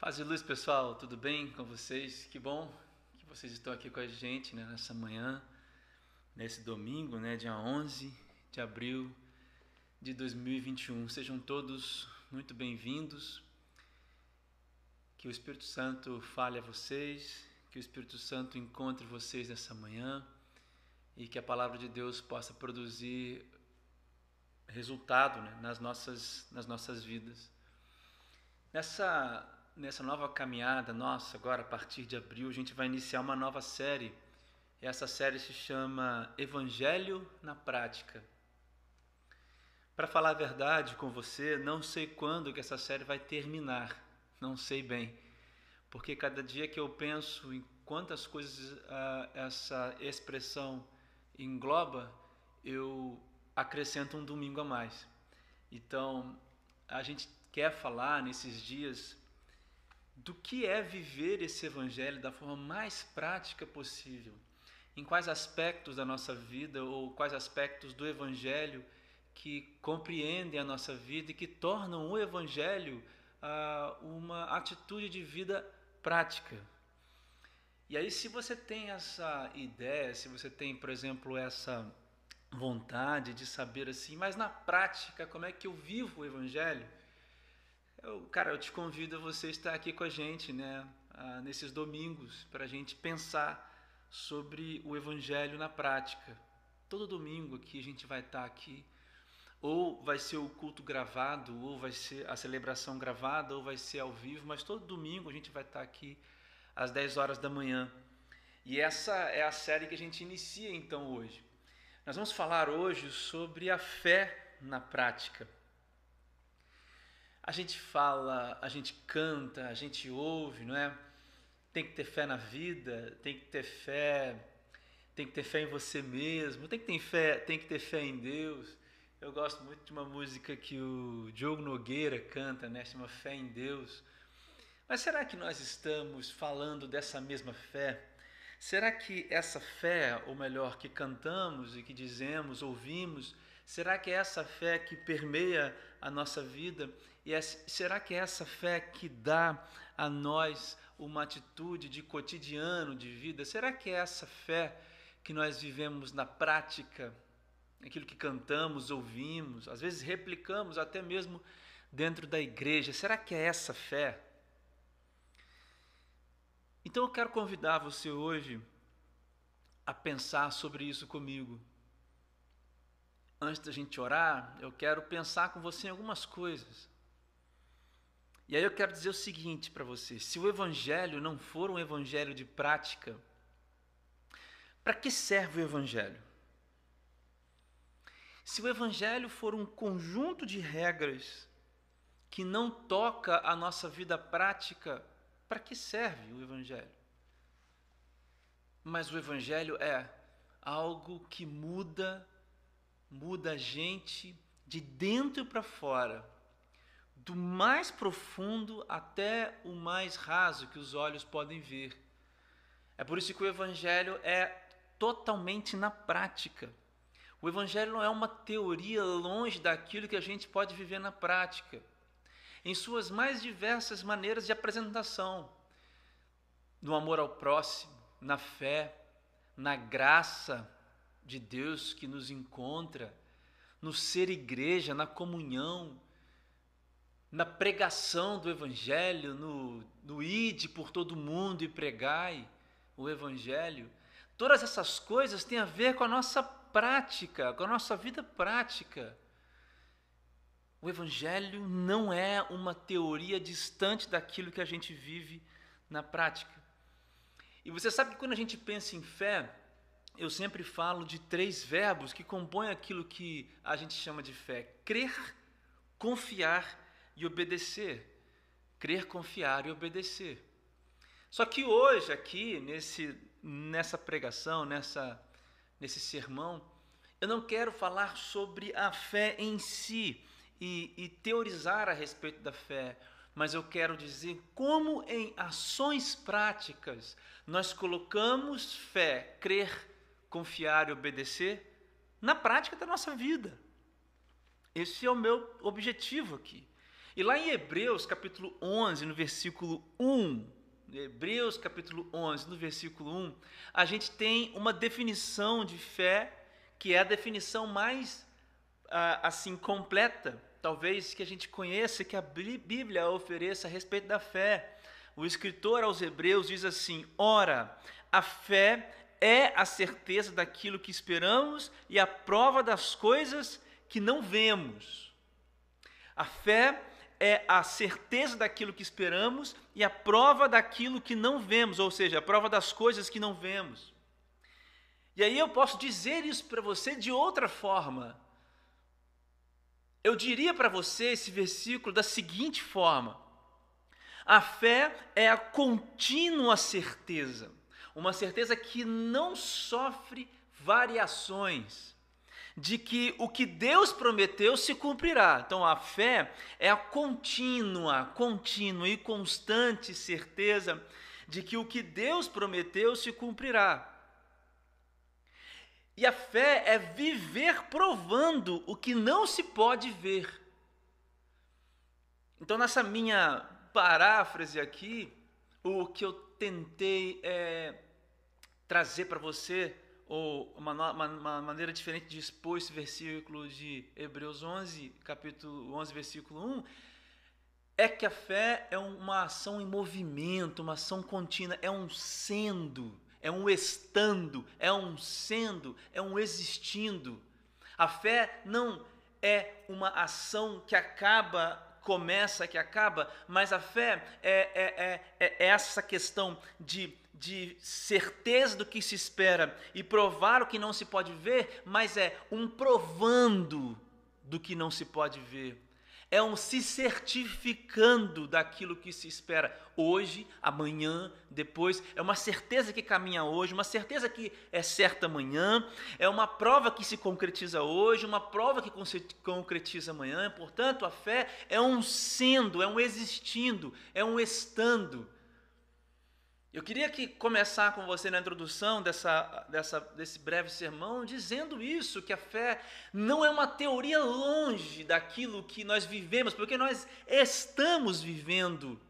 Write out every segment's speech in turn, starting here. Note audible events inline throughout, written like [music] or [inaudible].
Paz e luz, pessoal, tudo bem com vocês? Que bom que vocês estão aqui com a gente né, nessa manhã, nesse domingo, né, dia 11 de abril de 2021. Sejam todos muito bem-vindos. Que o Espírito Santo fale a vocês, que o Espírito Santo encontre vocês nessa manhã e que a palavra de Deus possa produzir resultado né, nas, nossas, nas nossas vidas. Nessa nessa nova caminhada nossa, agora a partir de abril, a gente vai iniciar uma nova série. E essa série se chama Evangelho na Prática. Para falar a verdade com você, não sei quando que essa série vai terminar, não sei bem. Porque cada dia que eu penso em quantas coisas uh, essa expressão engloba, eu acrescento um domingo a mais. Então, a gente quer falar nesses dias do que é viver esse evangelho da forma mais prática possível. Em quais aspectos da nossa vida ou quais aspectos do evangelho que compreendem a nossa vida e que tornam o evangelho ah, uma atitude de vida prática. E aí, se você tem essa ideia, se você tem, por exemplo, essa vontade de saber assim, mas na prática, como é que eu vivo o evangelho? Eu, cara, eu te convido a você estar aqui com a gente, né, ah, nesses domingos, para a gente pensar sobre o Evangelho na prática. Todo domingo aqui a gente vai estar aqui, ou vai ser o culto gravado, ou vai ser a celebração gravada, ou vai ser ao vivo, mas todo domingo a gente vai estar aqui às 10 horas da manhã. E essa é a série que a gente inicia então hoje. Nós vamos falar hoje sobre a fé na prática. A gente fala, a gente canta, a gente ouve, não é? Tem que ter fé na vida, tem que ter fé, tem que ter fé em você mesmo, tem que ter fé, tem que ter fé em Deus. Eu gosto muito de uma música que o Diogo Nogueira canta, né? Chama Fé em Deus. Mas será que nós estamos falando dessa mesma fé? Será que essa fé, ou melhor, que cantamos e que dizemos, ouvimos, será que é essa fé que permeia a nossa vida e é, será que é essa fé que dá a nós uma atitude de cotidiano de vida? Será que é essa fé que nós vivemos na prática? Aquilo que cantamos, ouvimos, às vezes replicamos até mesmo dentro da igreja. Será que é essa fé? Então eu quero convidar você hoje a pensar sobre isso comigo. Antes da gente orar, eu quero pensar com você em algumas coisas. E aí eu quero dizer o seguinte para você: se o evangelho não for um evangelho de prática, para que serve o evangelho? Se o evangelho for um conjunto de regras que não toca a nossa vida prática, para que serve o evangelho? Mas o evangelho é algo que muda muda a gente de dentro para fora do mais profundo até o mais raso que os olhos podem ver. É por isso que o Evangelho é totalmente na prática. O Evangelho não é uma teoria longe daquilo que a gente pode viver na prática, em suas mais diversas maneiras de apresentação no amor ao próximo, na fé, na graça de Deus que nos encontra, no ser igreja, na comunhão na pregação do Evangelho, no, no ide por todo mundo e pregai o Evangelho. Todas essas coisas têm a ver com a nossa prática, com a nossa vida prática. O Evangelho não é uma teoria distante daquilo que a gente vive na prática. E você sabe que quando a gente pensa em fé, eu sempre falo de três verbos que compõem aquilo que a gente chama de fé: crer, confiar e obedecer. Crer, confiar e obedecer. Só que hoje, aqui, nesse, nessa pregação, nessa, nesse sermão, eu não quero falar sobre a fé em si e, e teorizar a respeito da fé, mas eu quero dizer como em ações práticas nós colocamos fé, crer, confiar e obedecer na prática da nossa vida. Esse é o meu objetivo aqui. E lá em Hebreus, capítulo 11, no versículo 1, Hebreus, capítulo 11, no versículo 1, a gente tem uma definição de fé que é a definição mais ah, assim completa, talvez que a gente conheça, que a Bíblia ofereça a respeito da fé. O escritor aos Hebreus diz assim: Ora, a fé é a certeza daquilo que esperamos e a prova das coisas que não vemos. A fé é a certeza daquilo que esperamos e a prova daquilo que não vemos, ou seja, a prova das coisas que não vemos. E aí eu posso dizer isso para você de outra forma. Eu diria para você esse versículo da seguinte forma: a fé é a contínua certeza, uma certeza que não sofre variações, de que o que Deus prometeu se cumprirá. Então a fé é a contínua, contínua e constante certeza de que o que Deus prometeu se cumprirá. E a fé é viver provando o que não se pode ver. Então, nessa minha paráfrase aqui, o que eu tentei é, trazer para você, ou uma, uma, uma, maneira diferente de expor esse versículo de Hebreus 11, capítulo 11, versículo 1, é que a fé é uma ação em movimento, uma ação contínua, é um sendo é um estando, é um sendo, é um existindo. A fé não é uma ação que acaba, começa, que acaba, mas a fé é, é, é, é essa questão de, de certeza do que se espera e provar o que não se pode ver, mas é um provando do que não se pode ver é um se certificando daquilo que se espera hoje, amanhã, depois. É uma certeza que caminha hoje, uma certeza que é certa amanhã, é uma prova que se concretiza hoje, uma prova que concretiza amanhã. Portanto, a fé é um sendo, é um existindo, é um estando. Eu queria que começar com você na introdução dessa, dessa, desse breve sermão dizendo isso, que a fé não é uma teoria longe daquilo que nós vivemos, porque nós estamos vivendo.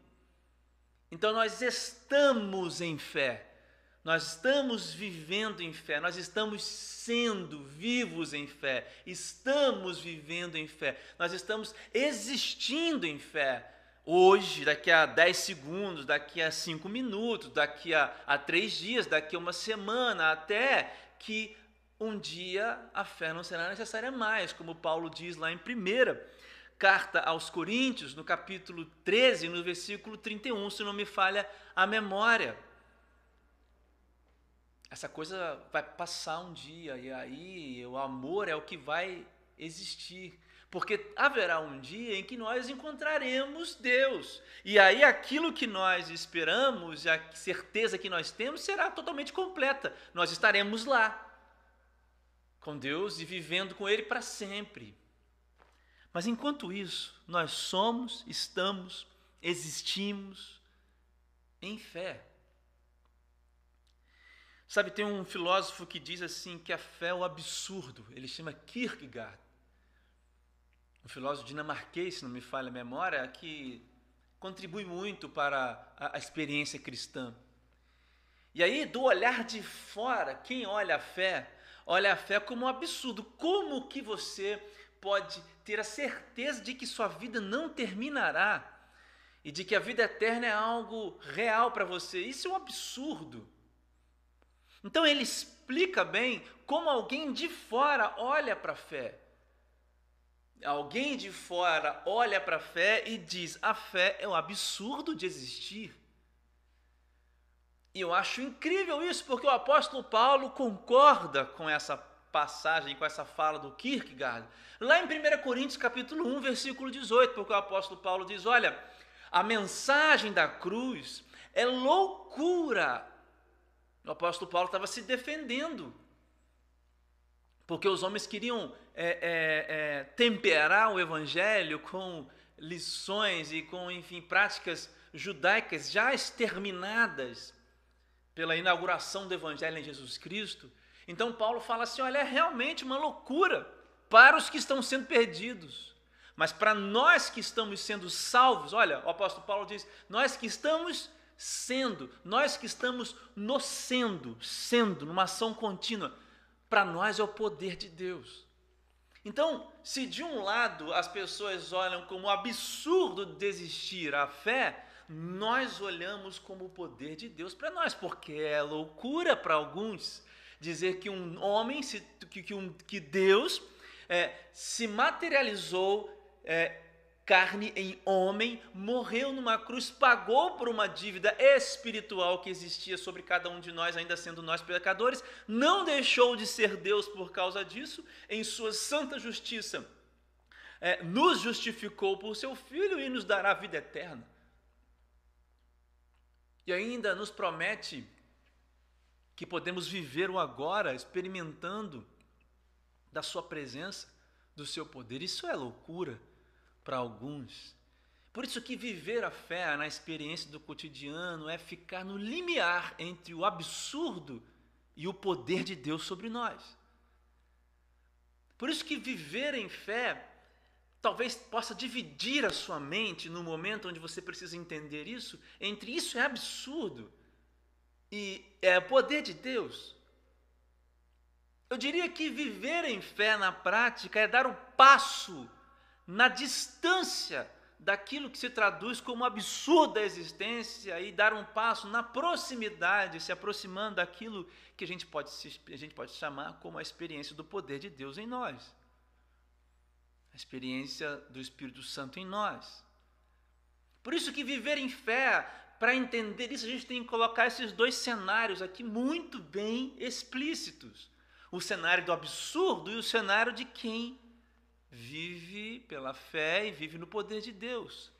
Então nós estamos em fé. Nós estamos vivendo em fé, nós estamos sendo vivos em fé, estamos vivendo em fé, nós estamos existindo em fé hoje, daqui a 10 segundos, daqui a 5 minutos, daqui a, a 3 dias, daqui a uma semana, até que um dia a fé não será necessária mais, como Paulo diz lá em 1 carta aos Coríntios, no capítulo 13, no versículo 31, se não me falha a memória. Essa coisa vai passar um dia e aí o amor é o que vai existir. Porque haverá um dia em que nós encontraremos Deus. E aí aquilo que nós esperamos, a certeza que nós temos, será totalmente completa. Nós estaremos lá com Deus e vivendo com Ele para sempre. Mas enquanto isso, nós somos, estamos, existimos em fé. Sabe, tem um filósofo que diz assim que a fé é o absurdo. Ele chama Kierkegaard um filósofo dinamarquês, se não me falha a memória, que contribui muito para a, a experiência cristã. E aí, do olhar de fora, quem olha a fé, olha a fé como um absurdo. Como que você pode ter a certeza de que sua vida não terminará e de que a vida eterna é algo real para você? Isso é um absurdo. Então ele explica bem como alguém de fora olha para a fé alguém de fora olha para a fé e diz: a fé é um absurdo de existir. E eu acho incrível isso, porque o apóstolo Paulo concorda com essa passagem, com essa fala do Kierkegaard, lá em 1 Coríntios capítulo 1, versículo 18, porque o apóstolo Paulo diz: olha, a mensagem da cruz é loucura. O apóstolo Paulo estava se defendendo, porque os homens queriam é, é, é, temperar o evangelho com lições e com, enfim, práticas judaicas já exterminadas pela inauguração do evangelho em Jesus Cristo. Então Paulo fala assim: olha, é realmente uma loucura para os que estão sendo perdidos. Mas para nós que estamos sendo salvos, olha, o apóstolo Paulo diz: nós que estamos sendo, nós que estamos no sendo, sendo, numa ação contínua, para nós é o poder de Deus. Então, se de um lado as pessoas olham como absurdo desistir a fé, nós olhamos como o poder de Deus para nós, porque é loucura para alguns dizer que um homem, que, que, um, que Deus é, se materializou é, carne em homem, morreu numa cruz, pagou por uma dívida espiritual que existia sobre cada um de nós, ainda sendo nós pecadores, não deixou de ser Deus por causa disso, em sua santa justiça. É, nos justificou por seu Filho e nos dará vida eterna. E ainda nos promete que podemos viver o agora experimentando da Sua presença, do Seu poder. Isso é loucura para alguns. Por isso que viver a fé na experiência do cotidiano é ficar no limiar entre o absurdo e o poder de Deus sobre nós. Por isso que viver em fé talvez possa dividir a sua mente no momento onde você precisa entender isso, entre isso é absurdo e é poder de Deus. Eu diria que viver em fé na prática é dar o passo na distância daquilo que se traduz como absurda existência e dar um passo na proximidade, se aproximando daquilo que a gente pode, a gente pode chamar como a experiência do poder de Deus em nós a experiência do Espírito Santo em nós. Por isso que viver em fé, para entender isso, a gente tem que colocar esses dois cenários aqui muito bem explícitos. O cenário do absurdo e o cenário de quem vive pela fé e vive no poder de Deus.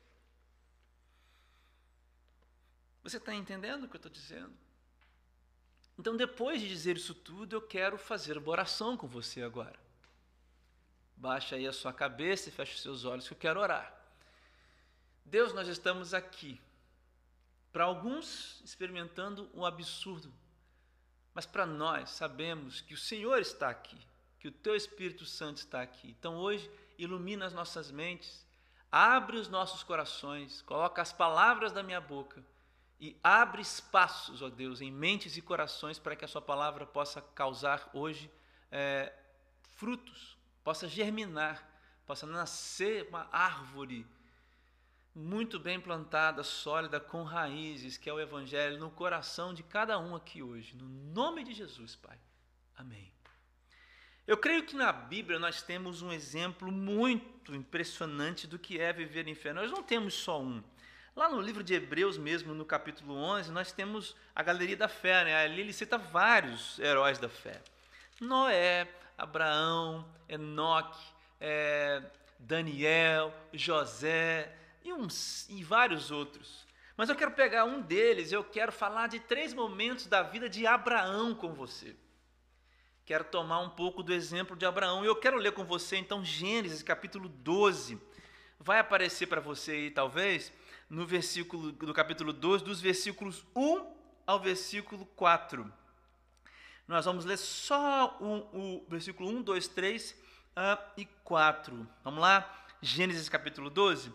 Você está entendendo o que eu estou dizendo? Então, depois de dizer isso tudo, eu quero fazer uma oração com você agora. Baixa aí a sua cabeça e feche os seus olhos que eu quero orar. Deus, nós estamos aqui. Para alguns, experimentando um absurdo. Mas para nós, sabemos que o Senhor está aqui, que o Teu Espírito Santo está aqui. Então hoje, ilumina as nossas mentes, abre os nossos corações, coloca as palavras da minha boca e abre espaços, ó Deus, em mentes e corações para que a Sua palavra possa causar hoje é, frutos, possa germinar, possa nascer uma árvore muito bem plantada, sólida, com raízes, que é o Evangelho, no coração de cada um aqui hoje. No nome de Jesus, Pai. Amém. Eu creio que na Bíblia nós temos um exemplo muito impressionante do que é viver em fé. Nós não temos só um. Lá no livro de Hebreus mesmo, no capítulo 11, nós temos a galeria da fé. Né? Ali ele cita vários heróis da fé. Noé, Abraão, Enoque, é, Daniel, José e, uns, e vários outros. Mas eu quero pegar um deles, eu quero falar de três momentos da vida de Abraão com você. Quero tomar um pouco do exemplo de Abraão. E eu quero ler com você, então, Gênesis capítulo 12. Vai aparecer para você aí, talvez, no versículo do capítulo 12, dos versículos 1 ao versículo 4. Nós vamos ler só o, o versículo 1, 2, 3 uh, e 4. Vamos lá? Gênesis capítulo 12.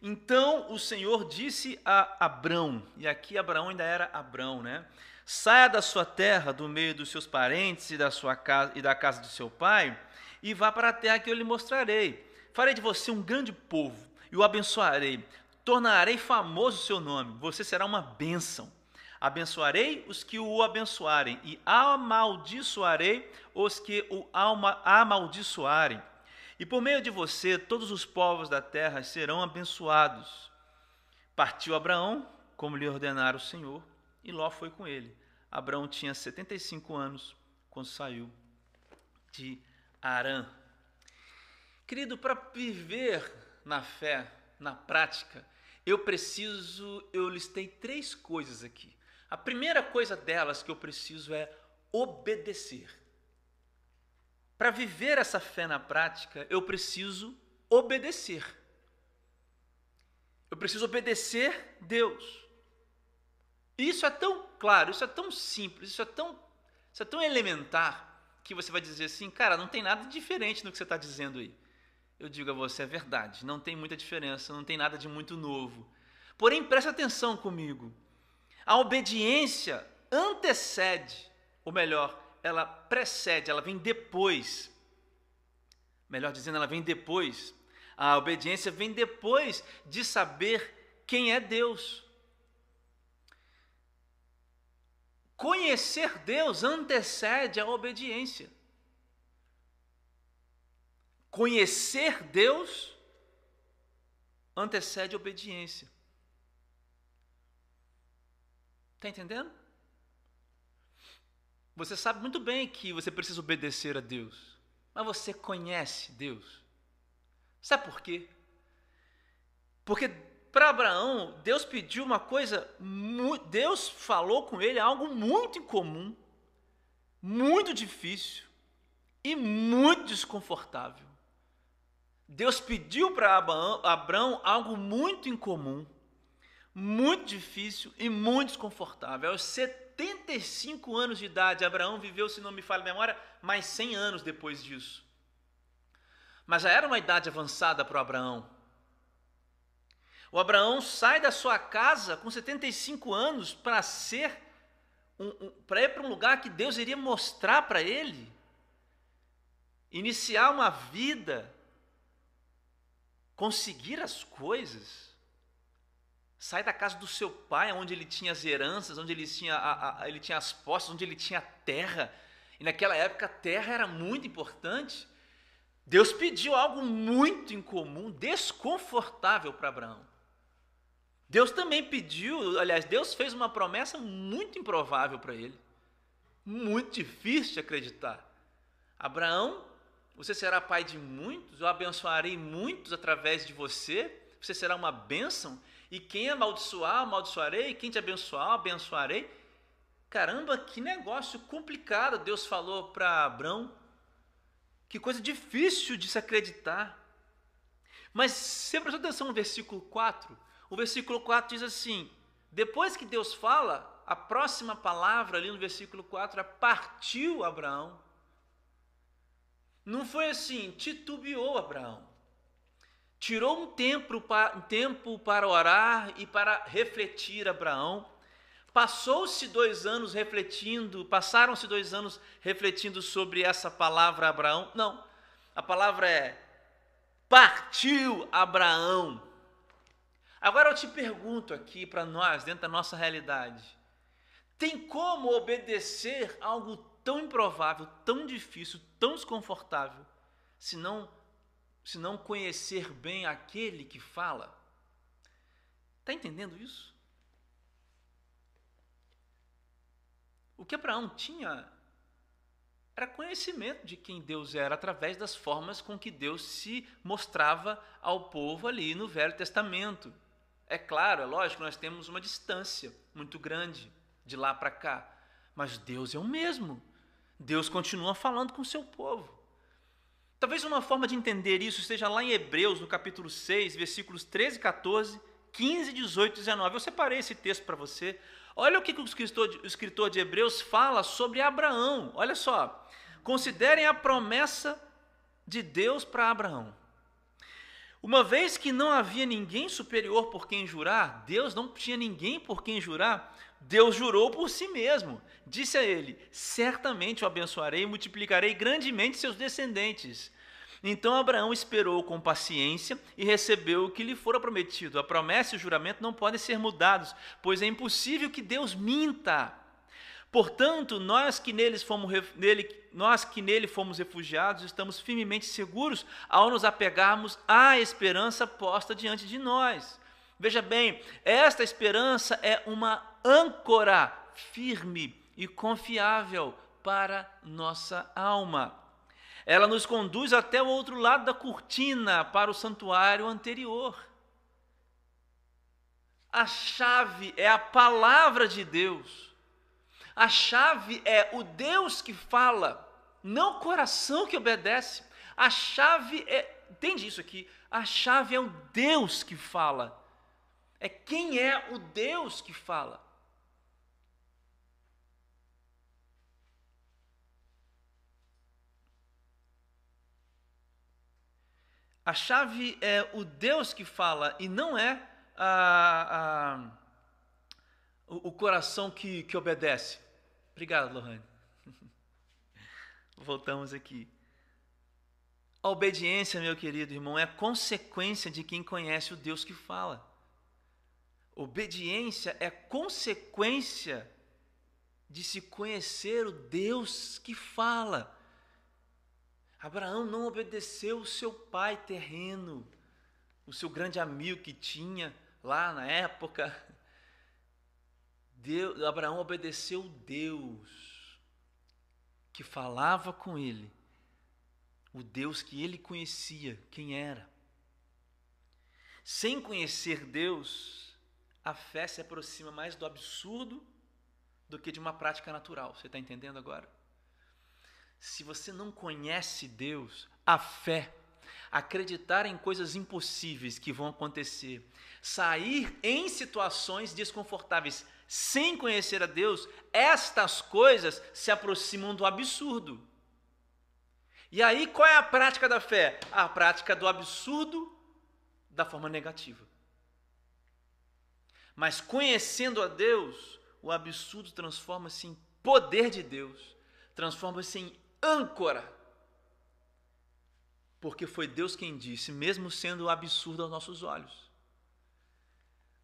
Então o Senhor disse a Abrão, e aqui Abraão ainda era Abrão, né? Saia da sua terra, do meio dos seus parentes e da sua casa e da casa do seu pai, e vá para a terra que eu lhe mostrarei. Farei de você um grande povo e o abençoarei. Tornarei famoso o seu nome. Você será uma bênção. Abençoarei os que o abençoarem, e amaldiçoarei os que o amaldiçoarem. E por meio de você, todos os povos da terra serão abençoados. Partiu Abraão, como lhe ordenara o Senhor, e Ló foi com ele. Abraão tinha 75 anos quando saiu de Arã. Querido, para viver na fé, na prática, eu preciso, eu listei três coisas aqui. A primeira coisa delas que eu preciso é obedecer. Para viver essa fé na prática, eu preciso obedecer. Eu preciso obedecer Deus. Isso é tão claro, isso é tão simples, isso é tão, isso é tão elementar que você vai dizer assim, cara, não tem nada diferente no que você está dizendo aí. Eu digo a você, é verdade, não tem muita diferença, não tem nada de muito novo. Porém, preste atenção comigo. A obediência antecede, ou melhor, ela precede, ela vem depois. Melhor dizendo, ela vem depois. A obediência vem depois de saber quem é Deus. Conhecer Deus antecede a obediência. Conhecer Deus antecede a obediência. Está entendendo? Você sabe muito bem que você precisa obedecer a Deus, mas você conhece Deus. Sabe por quê? Porque para Abraão, Deus pediu uma coisa, Deus falou com ele algo muito incomum, muito difícil e muito desconfortável. Deus pediu para Abraão algo muito incomum, muito difícil e muito desconfortável. Aos 75 anos de idade, Abraão viveu, se não me falha a memória, mais 100 anos depois disso. Mas já era uma idade avançada para Abraão. O Abraão sai da sua casa com 75 anos para ser um, um, para ir para um lugar que Deus iria mostrar para ele, iniciar uma vida, conseguir as coisas. Sai da casa do seu pai, onde ele tinha as heranças, onde ele tinha, a, a, ele tinha as posses, onde ele tinha terra. E naquela época a terra era muito importante. Deus pediu algo muito incomum, desconfortável para Abraão. Deus também pediu, aliás, Deus fez uma promessa muito improvável para ele, muito difícil de acreditar. Abraão, você será pai de muitos, eu abençoarei muitos através de você, você será uma bênção, e quem amaldiçoar, amaldiçoarei, quem te abençoar, abençoarei. Caramba, que negócio complicado Deus falou para Abraão. Que coisa difícil de se acreditar. Mas você prestou atenção no versículo 4? O versículo 4 diz assim: depois que Deus fala, a próxima palavra ali no versículo 4 é partiu Abraão. Não foi assim, titubeou Abraão. Tirou um tempo, um tempo para orar e para refletir Abraão. Passou-se dois anos refletindo, passaram-se dois anos refletindo sobre essa palavra Abraão. Não, a palavra é partiu Abraão. Agora eu te pergunto aqui para nós, dentro da nossa realidade: tem como obedecer algo tão improvável, tão difícil, tão desconfortável, se não, se não conhecer bem aquele que fala? Está entendendo isso? O que Abraão tinha era conhecimento de quem Deus era através das formas com que Deus se mostrava ao povo ali no Velho Testamento. É claro, é lógico, nós temos uma distância muito grande de lá para cá, mas Deus é o mesmo. Deus continua falando com o seu povo. Talvez uma forma de entender isso esteja lá em Hebreus, no capítulo 6, versículos 13 e 14, 15, 18 e 19. Eu separei esse texto para você. Olha o que o escritor de Hebreus fala sobre Abraão. Olha só. Considerem a promessa de Deus para Abraão. Uma vez que não havia ninguém superior por quem jurar, Deus não tinha ninguém por quem jurar, Deus jurou por si mesmo. Disse a ele: Certamente o abençoarei e multiplicarei grandemente seus descendentes. Então Abraão esperou com paciência e recebeu o que lhe fora prometido. A promessa e o juramento não podem ser mudados, pois é impossível que Deus minta. Portanto, nós que, neles fomos, nele, nós que nele fomos refugiados, estamos firmemente seguros ao nos apegarmos à esperança posta diante de nós. Veja bem, esta esperança é uma âncora firme e confiável para nossa alma. Ela nos conduz até o outro lado da cortina, para o santuário anterior. A chave é a palavra de Deus a chave é o Deus que fala, não o coração que obedece. A chave é, entende isso aqui? A chave é o Deus que fala. É quem é o Deus que fala. A chave é o Deus que fala e não é a, a, o, coração que, que obedece. Obrigado, Lohane. [laughs] Voltamos aqui. A obediência, meu querido irmão, é consequência de quem conhece o Deus que fala. Obediência é consequência de se conhecer o Deus que fala. Abraão não obedeceu o seu pai terreno, o seu grande amigo que tinha lá na época. Deus, Abraão obedeceu Deus que falava com ele, o Deus que ele conhecia, quem era. Sem conhecer Deus, a fé se aproxima mais do absurdo do que de uma prática natural. Você está entendendo agora? Se você não conhece Deus, a fé, acreditar em coisas impossíveis que vão acontecer, sair em situações desconfortáveis sem conhecer a Deus, estas coisas se aproximam do absurdo. E aí, qual é a prática da fé? A prática do absurdo da forma negativa. Mas conhecendo a Deus, o absurdo transforma-se em poder de Deus, transforma-se em âncora. Porque foi Deus quem disse, mesmo sendo absurdo aos nossos olhos.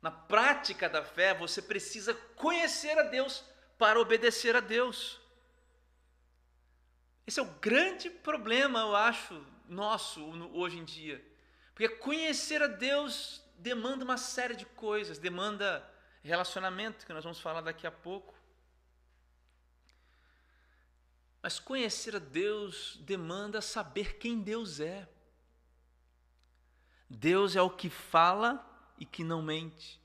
Na prática da fé, você precisa conhecer a Deus para obedecer a Deus. Esse é o grande problema, eu acho, nosso hoje em dia. Porque conhecer a Deus demanda uma série de coisas, demanda relacionamento, que nós vamos falar daqui a pouco. Mas conhecer a Deus demanda saber quem Deus é. Deus é o que fala e que não mente,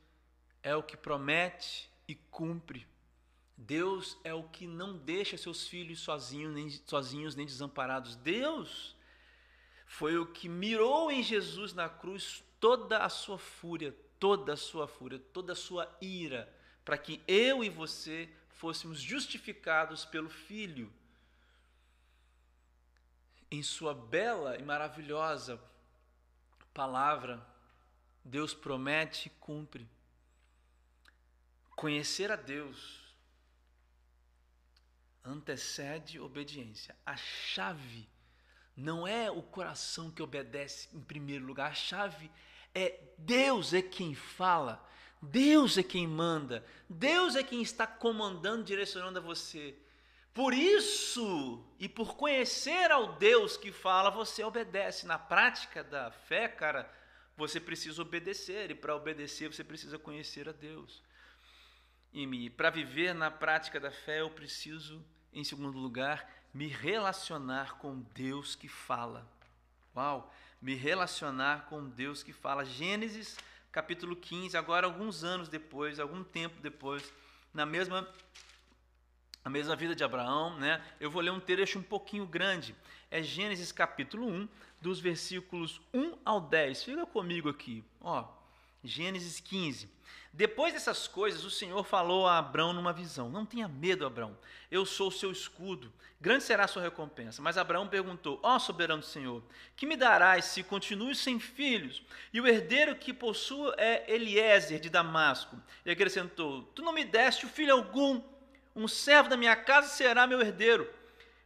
é o que promete e cumpre. Deus é o que não deixa seus filhos sozinhos nem, sozinhos, nem desamparados. Deus foi o que mirou em Jesus na cruz toda a sua fúria, toda a sua fúria, toda a sua ira, para que eu e você fôssemos justificados pelo Filho em sua bela e maravilhosa palavra, Deus promete e cumpre. Conhecer a Deus antecede obediência. A chave não é o coração que obedece em primeiro lugar, a chave é Deus é quem fala, Deus é quem manda, Deus é quem está comandando, direcionando a você. Por isso, e por conhecer ao Deus que fala, você obedece. Na prática da fé, cara, você precisa obedecer, e para obedecer você precisa conhecer a Deus. E para viver na prática da fé, eu preciso, em segundo lugar, me relacionar com Deus que fala. Uau! Me relacionar com Deus que fala. Gênesis capítulo 15, agora alguns anos depois, algum tempo depois, na mesma a mesma vida de Abraão, né? Eu vou ler um trecho um pouquinho grande. É Gênesis capítulo 1, dos versículos 1 ao 10. Fica comigo aqui, ó. Gênesis 15. Depois dessas coisas, o Senhor falou a Abraão numa visão: Não tenha medo, Abraão, eu sou o seu escudo, grande será a sua recompensa. Mas Abraão perguntou: Ó oh, soberano Senhor, que me darás se continuo sem filhos? E o herdeiro que possuo é Eliezer de Damasco. E acrescentou: Tu não me deste filho algum um servo da minha casa será meu herdeiro.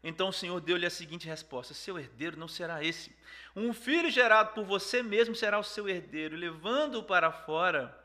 Então o Senhor deu-lhe a seguinte resposta: Seu herdeiro não será esse. Um filho gerado por você mesmo será o seu herdeiro. Levando-o para fora,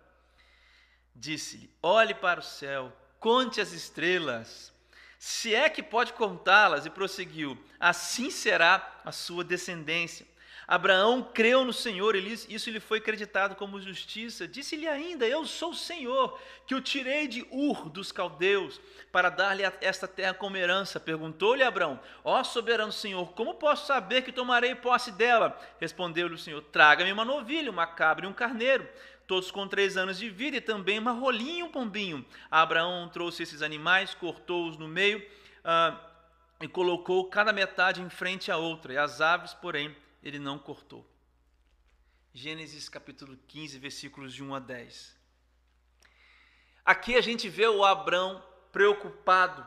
disse-lhe: Olhe para o céu, conte as estrelas, se é que pode contá-las. E prosseguiu: Assim será a sua descendência. Abraão creu no Senhor, e isso lhe foi acreditado como justiça. Disse-lhe ainda: Eu sou o Senhor, que o tirei de Ur dos caldeus, para dar-lhe esta terra como herança. Perguntou-lhe Abraão: Ó soberano Senhor, como posso saber que tomarei posse dela? Respondeu-lhe o Senhor: Traga-me uma novilha, uma cabra e um carneiro todos com três anos de vida, e também uma rolinha e um pombinho. Abraão trouxe esses animais, cortou-os no meio ah, e colocou cada metade em frente à outra, e as aves, porém, ele não cortou. Gênesis capítulo 15, versículos de 1 a 10. Aqui a gente vê o Abrão preocupado.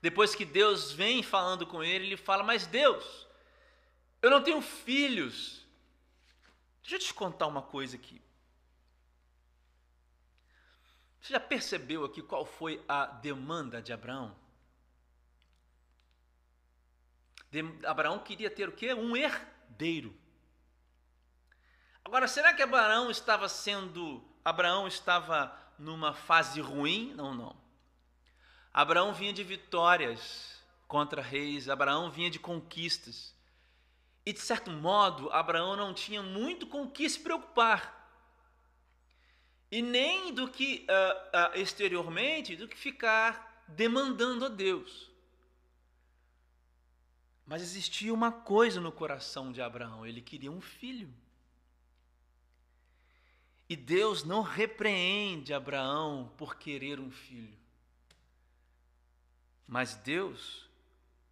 Depois que Deus vem falando com ele, ele fala: Mas Deus, eu não tenho filhos. Deixa eu te contar uma coisa aqui. Você já percebeu aqui qual foi a demanda de Abraão? De, Abraão queria ter o quê? Um herdeiro. Agora, será que Abraão estava sendo. Abraão estava numa fase ruim? Não, não. Abraão vinha de vitórias contra reis, Abraão vinha de conquistas. E de certo modo, Abraão não tinha muito com o que se preocupar. E nem do que uh, uh, exteriormente, do que ficar demandando a Deus. Mas existia uma coisa no coração de Abraão: ele queria um filho. E Deus não repreende Abraão por querer um filho. Mas Deus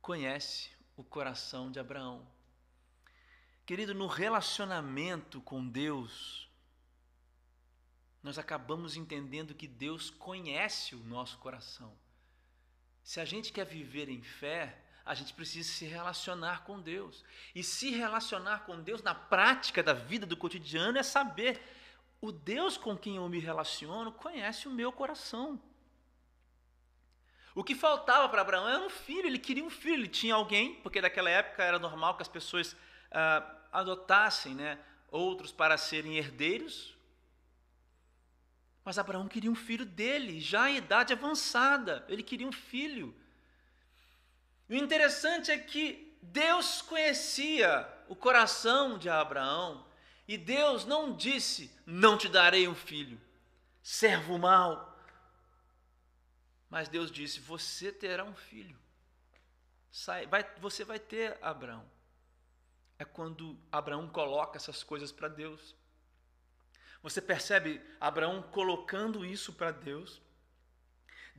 conhece o coração de Abraão. Querido, no relacionamento com Deus, nós acabamos entendendo que Deus conhece o nosso coração. Se a gente quer viver em fé, a gente precisa se relacionar com Deus. E se relacionar com Deus na prática da vida do cotidiano é saber o Deus com quem eu me relaciono conhece o meu coração. O que faltava para Abraão era um filho, ele queria um filho, ele tinha alguém, porque naquela época era normal que as pessoas ah, adotassem né, outros para serem herdeiros. Mas Abraão queria um filho dele, já em idade avançada, ele queria um filho. O interessante é que Deus conhecia o coração de Abraão e Deus não disse: Não te darei um filho, servo mau. Mas Deus disse: Você terá um filho. Sai, vai, você vai ter Abraão é quando Abraão coloca essas coisas para Deus. Você percebe Abraão colocando isso para Deus,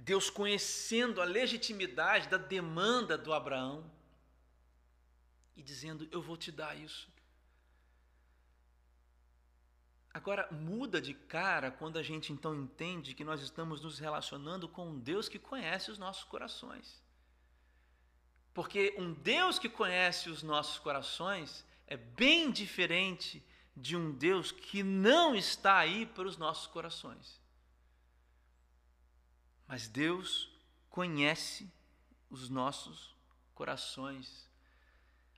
Deus conhecendo a legitimidade da demanda do Abraão e dizendo: Eu vou te dar isso. Agora, muda de cara quando a gente então entende que nós estamos nos relacionando com um Deus que conhece os nossos corações. Porque um Deus que conhece os nossos corações é bem diferente de um Deus que não está aí para os nossos corações. Mas Deus conhece os nossos corações,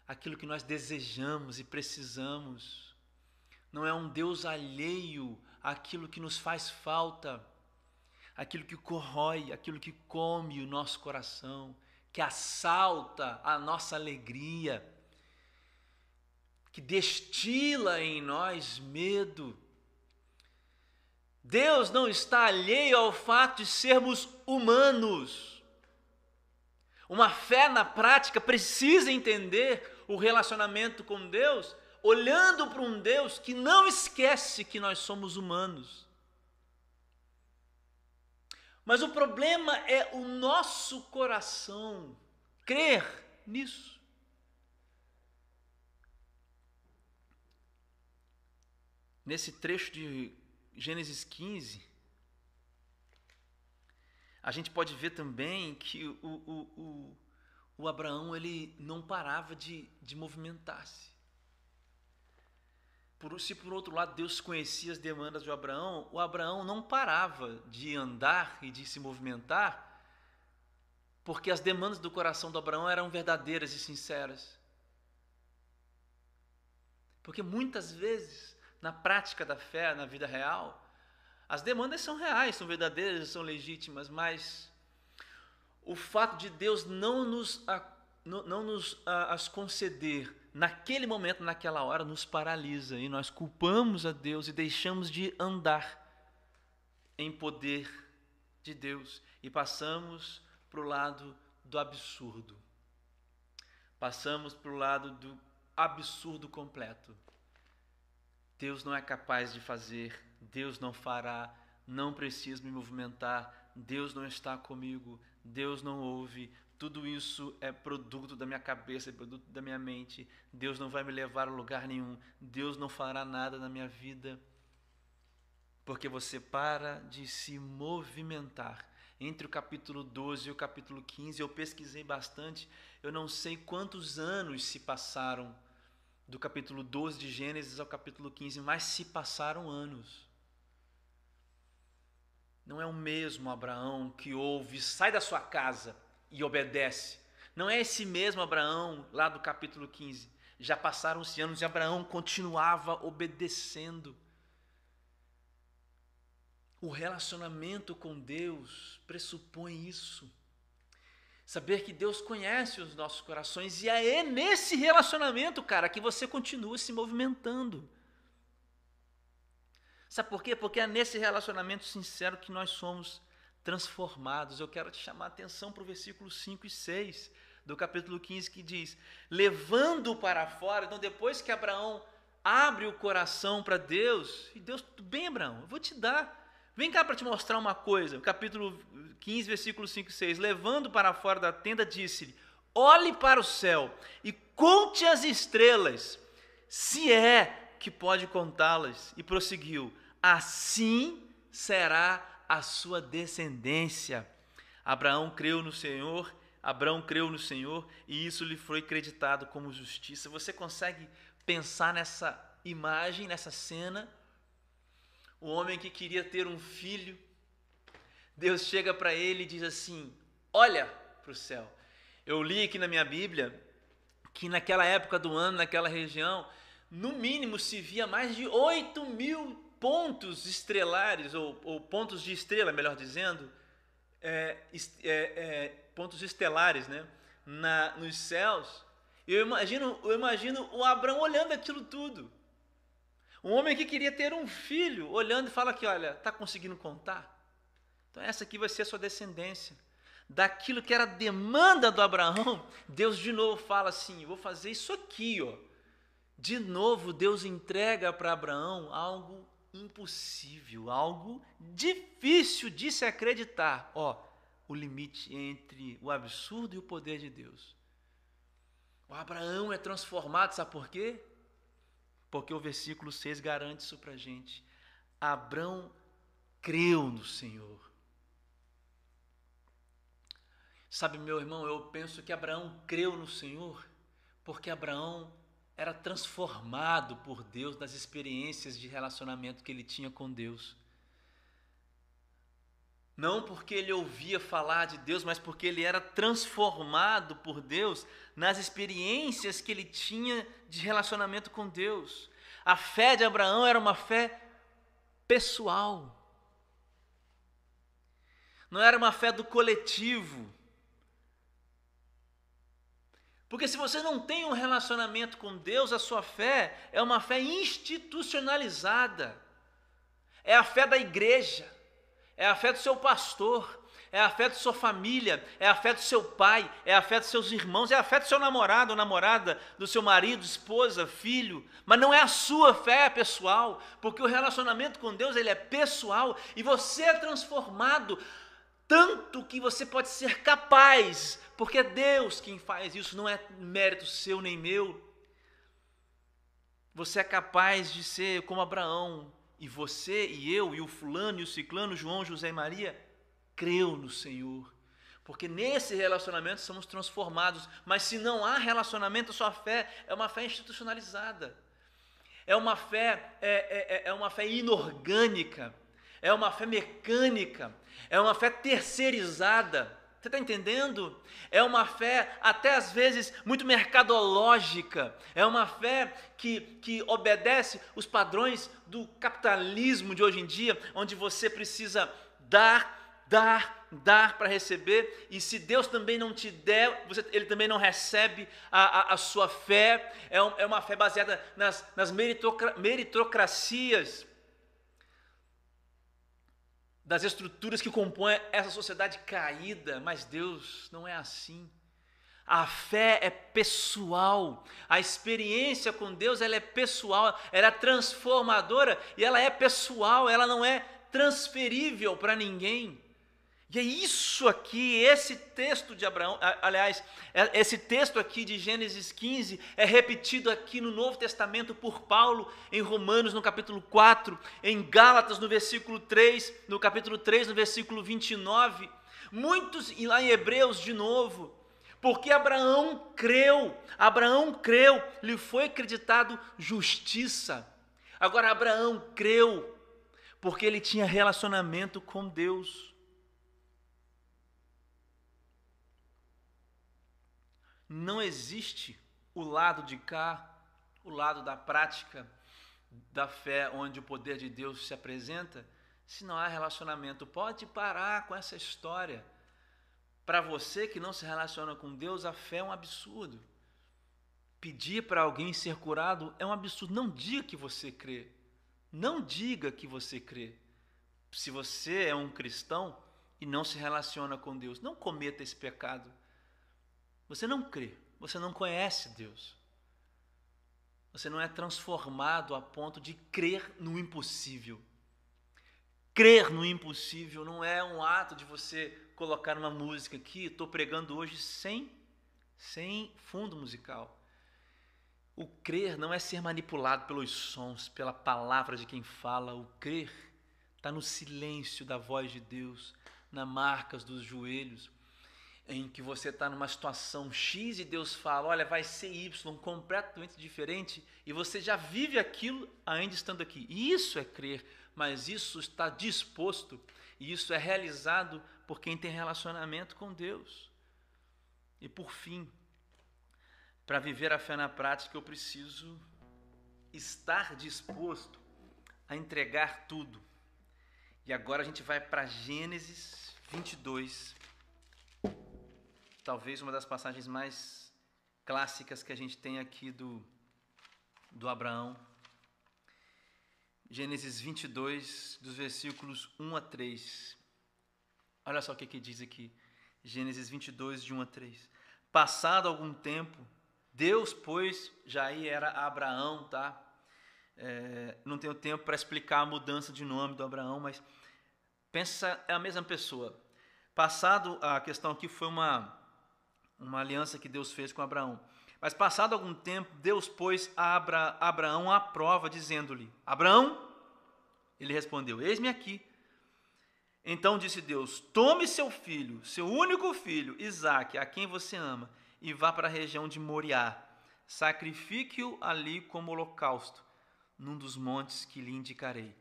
aquilo que nós desejamos e precisamos. Não é um Deus alheio àquilo que nos faz falta, aquilo que corrói, aquilo que come o nosso coração que assalta a nossa alegria, que destila em nós medo. Deus não está alheio ao fato de sermos humanos. Uma fé na prática precisa entender o relacionamento com Deus, olhando para um Deus que não esquece que nós somos humanos. Mas o problema é o nosso coração crer nisso. Nesse trecho de Gênesis 15, a gente pode ver também que o, o, o, o Abraão ele não parava de, de movimentar-se. Por, se por outro lado Deus conhecia as demandas de Abraão, o Abraão não parava de andar e de se movimentar, porque as demandas do coração do Abraão eram verdadeiras e sinceras. Porque muitas vezes, na prática da fé, na vida real, as demandas são reais, são verdadeiras, são legítimas, mas o fato de Deus não nos, não nos as conceder naquele momento, naquela hora, nos paralisa e nós culpamos a Deus e deixamos de andar em poder de Deus e passamos para o lado do absurdo. Passamos para o lado do absurdo completo. Deus não é capaz de fazer, Deus não fará, não preciso me movimentar, Deus não está comigo, Deus não ouve, tudo isso é produto da minha cabeça, é produto da minha mente. Deus não vai me levar a lugar nenhum. Deus não fará nada na minha vida. Porque você para de se movimentar. Entre o capítulo 12 e o capítulo 15, eu pesquisei bastante. Eu não sei quantos anos se passaram do capítulo 12 de Gênesis ao capítulo 15, mas se passaram anos. Não é o mesmo Abraão que ouve, sai da sua casa e obedece. Não é esse mesmo Abraão lá do capítulo 15. Já passaram-se anos e Abraão continuava obedecendo. O relacionamento com Deus pressupõe isso. Saber que Deus conhece os nossos corações e é nesse relacionamento, cara, que você continua se movimentando. Sabe por quê? Porque é nesse relacionamento sincero que nós somos transformados. Eu quero te chamar a atenção para o versículo 5 e 6 do capítulo 15 que diz: levando para fora. Então, depois que Abraão abre o coração para Deus, e Deus, tudo bem, Abraão, eu vou te dar. Vem cá para te mostrar uma coisa. Capítulo 15, versículo 5 e 6. Levando para fora da tenda, disse-lhe: Olhe para o céu e conte as estrelas, se é que pode contá-las. E prosseguiu: Assim será a sua descendência. Abraão creu no Senhor, Abraão creu no Senhor e isso lhe foi creditado como justiça. Você consegue pensar nessa imagem, nessa cena? O homem que queria ter um filho Deus chega para ele e diz assim: Olha para o céu. Eu li aqui na minha Bíblia que naquela época do ano, naquela região, no mínimo se via mais de 8 mil pontos estrelares, ou, ou pontos de estrela, melhor dizendo, é, é, é, pontos estelares né, na, nos céus. Eu imagino, eu imagino o Abraão olhando aquilo tudo. Um homem que queria ter um filho, olhando e fala que, olha, está conseguindo contar? Então, essa aqui vai ser a sua descendência. Daquilo que era demanda do Abraão, Deus de novo fala assim: vou fazer isso aqui, ó. De novo, Deus entrega para Abraão algo impossível, algo difícil de se acreditar. Ó, o limite entre o absurdo e o poder de Deus. O Abraão é transformado, sabe por quê? Porque o versículo 6 garante isso para a gente. Abraão creu no Senhor Sabe, meu irmão, eu penso que Abraão creu no Senhor porque Abraão era transformado por Deus nas experiências de relacionamento que ele tinha com Deus. Não porque ele ouvia falar de Deus, mas porque ele era transformado por Deus nas experiências que ele tinha de relacionamento com Deus. A fé de Abraão era uma fé pessoal. Não era uma fé do coletivo porque se você não tem um relacionamento com Deus, a sua fé é uma fé institucionalizada. É a fé da igreja, é a fé do seu pastor, é a fé da sua família, é a fé do seu pai, é a fé dos seus irmãos, é a fé do seu namorado ou namorada, do seu marido, esposa, filho, mas não é a sua fé pessoal, porque o relacionamento com Deus ele é pessoal e você é transformado tanto que você pode ser capaz porque é Deus quem faz isso, não é mérito seu nem meu. Você é capaz de ser como Abraão, e você e eu, e o fulano, e o ciclano, João, José e Maria, creu no Senhor. Porque nesse relacionamento somos transformados. Mas se não há relacionamento, sua fé é uma fé institucionalizada. É uma fé, é, é, é uma fé inorgânica. É uma fé mecânica. É uma fé terceirizada. Você está entendendo? É uma fé, até às vezes, muito mercadológica. É uma fé que, que obedece os padrões do capitalismo de hoje em dia, onde você precisa dar, dar, dar para receber. E se Deus também não te der, você, Ele também não recebe a, a, a sua fé. É, um, é, uma fé baseada nas, nas meritocracias das estruturas que compõem essa sociedade caída, mas Deus não é assim. A fé é pessoal, a experiência com Deus ela é pessoal, ela é transformadora e ela é pessoal, ela não é transferível para ninguém. E é isso aqui, esse texto de Abraão, aliás, é, esse texto aqui de Gênesis 15 é repetido aqui no Novo Testamento por Paulo em Romanos no capítulo 4, em Gálatas no versículo 3, no capítulo 3, no versículo 29, muitos e lá em Hebreus de novo. Porque Abraão creu, Abraão creu, lhe foi acreditado justiça. Agora Abraão creu, porque ele tinha relacionamento com Deus. Não existe o lado de cá, o lado da prática da fé, onde o poder de Deus se apresenta, se não há relacionamento. Pode parar com essa história. Para você que não se relaciona com Deus, a fé é um absurdo. Pedir para alguém ser curado é um absurdo. Não diga que você crê. Não diga que você crê. Se você é um cristão e não se relaciona com Deus, não cometa esse pecado. Você não crê, você não conhece Deus. Você não é transformado a ponto de crer no impossível. Crer no impossível não é um ato de você colocar uma música aqui. Estou pregando hoje sem, sem fundo musical. O crer não é ser manipulado pelos sons, pela palavra de quem fala. O crer está no silêncio da voz de Deus, nas marcas dos joelhos em que você está numa situação X e Deus fala, olha, vai ser Y, completamente diferente, e você já vive aquilo ainda estando aqui. Isso é crer, mas isso está disposto, e isso é realizado por quem tem relacionamento com Deus. E por fim, para viver a fé na prática, eu preciso estar disposto a entregar tudo. E agora a gente vai para Gênesis 22, talvez uma das passagens mais clássicas que a gente tem aqui do, do Abraão. Gênesis 22, dos versículos 1 a 3. Olha só o que, que diz aqui. Gênesis 22, de 1 a 3. Passado algum tempo, Deus, pois, já aí era Abraão, tá? É, não tenho tempo para explicar a mudança de nome do Abraão, mas pensa, é a mesma pessoa. Passado a questão aqui foi uma uma aliança que Deus fez com Abraão. Mas passado algum tempo, Deus pôs a Abra, Abraão à prova, dizendo-lhe: Abraão, ele respondeu: Eis-me aqui. Então disse Deus: Tome seu filho, seu único filho, Isaque, a quem você ama, e vá para a região de Moriá. Sacrifique-o ali como holocausto, num dos montes que lhe indicarei.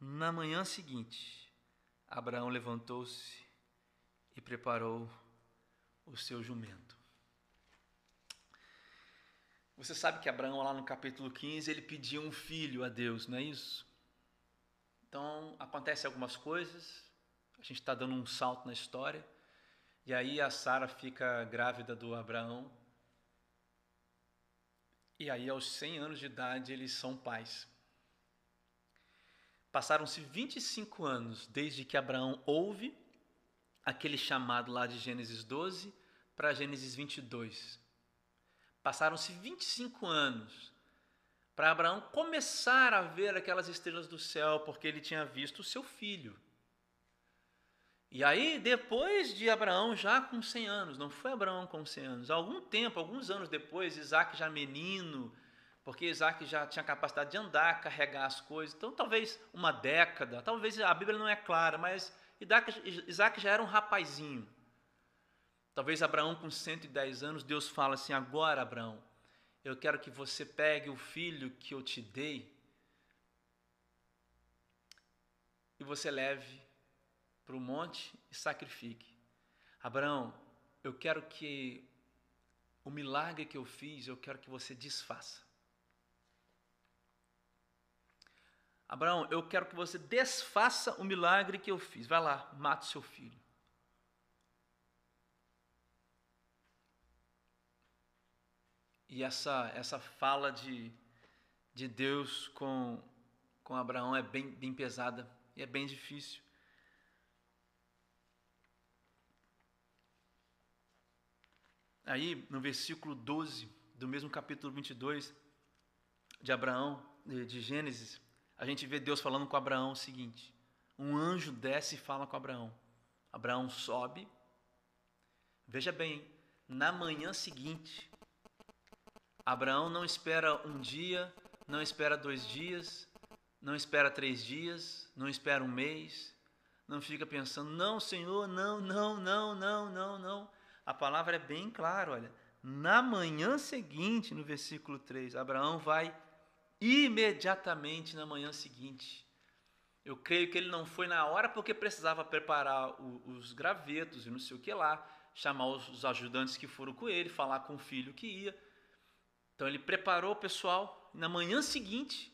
Na manhã seguinte, Abraão levantou-se e preparou o seu jumento. Você sabe que Abraão, lá no capítulo 15, ele pediu um filho a Deus, não é isso? Então, acontece algumas coisas, a gente está dando um salto na história, e aí a Sara fica grávida do Abraão, e aí aos 100 anos de idade eles são pais. Passaram-se 25 anos desde que Abraão ouve aquele chamado lá de Gênesis 12 para Gênesis 22. Passaram-se 25 anos para Abraão começar a ver aquelas estrelas do céu, porque ele tinha visto o seu filho. E aí, depois de Abraão, já com 100 anos, não foi Abraão com 100 anos, algum tempo, alguns anos depois, Isaac já menino, porque Isaac já tinha capacidade de andar, carregar as coisas, então talvez uma década, talvez a Bíblia não é clara, mas Isaac já era um rapazinho. Talvez Abraão, com 110 anos, Deus fala assim: agora, Abraão, eu quero que você pegue o filho que eu te dei e você leve para o monte e sacrifique. Abraão, eu quero que o milagre que eu fiz, eu quero que você desfaça. Abraão, eu quero que você desfaça o milagre que eu fiz. Vai lá, mate seu filho. E essa, essa fala de, de Deus com, com Abraão é bem, bem pesada e é bem difícil. Aí, no versículo 12 do mesmo capítulo 22 de Abraão, de Gênesis, a gente vê Deus falando com Abraão o seguinte: um anjo desce e fala com Abraão. Abraão sobe. Veja bem, na manhã seguinte, Abraão não espera um dia, não espera dois dias, não espera três dias, não espera um mês, não fica pensando, não, Senhor, não, não, não, não, não, não. a palavra é bem clara, olha. Na manhã seguinte, no versículo 3, Abraão vai imediatamente na manhã seguinte. Eu creio que ele não foi na hora porque precisava preparar os gravetos e não sei o que lá, chamar os ajudantes que foram com ele, falar com o filho que ia. Então ele preparou o pessoal, na manhã seguinte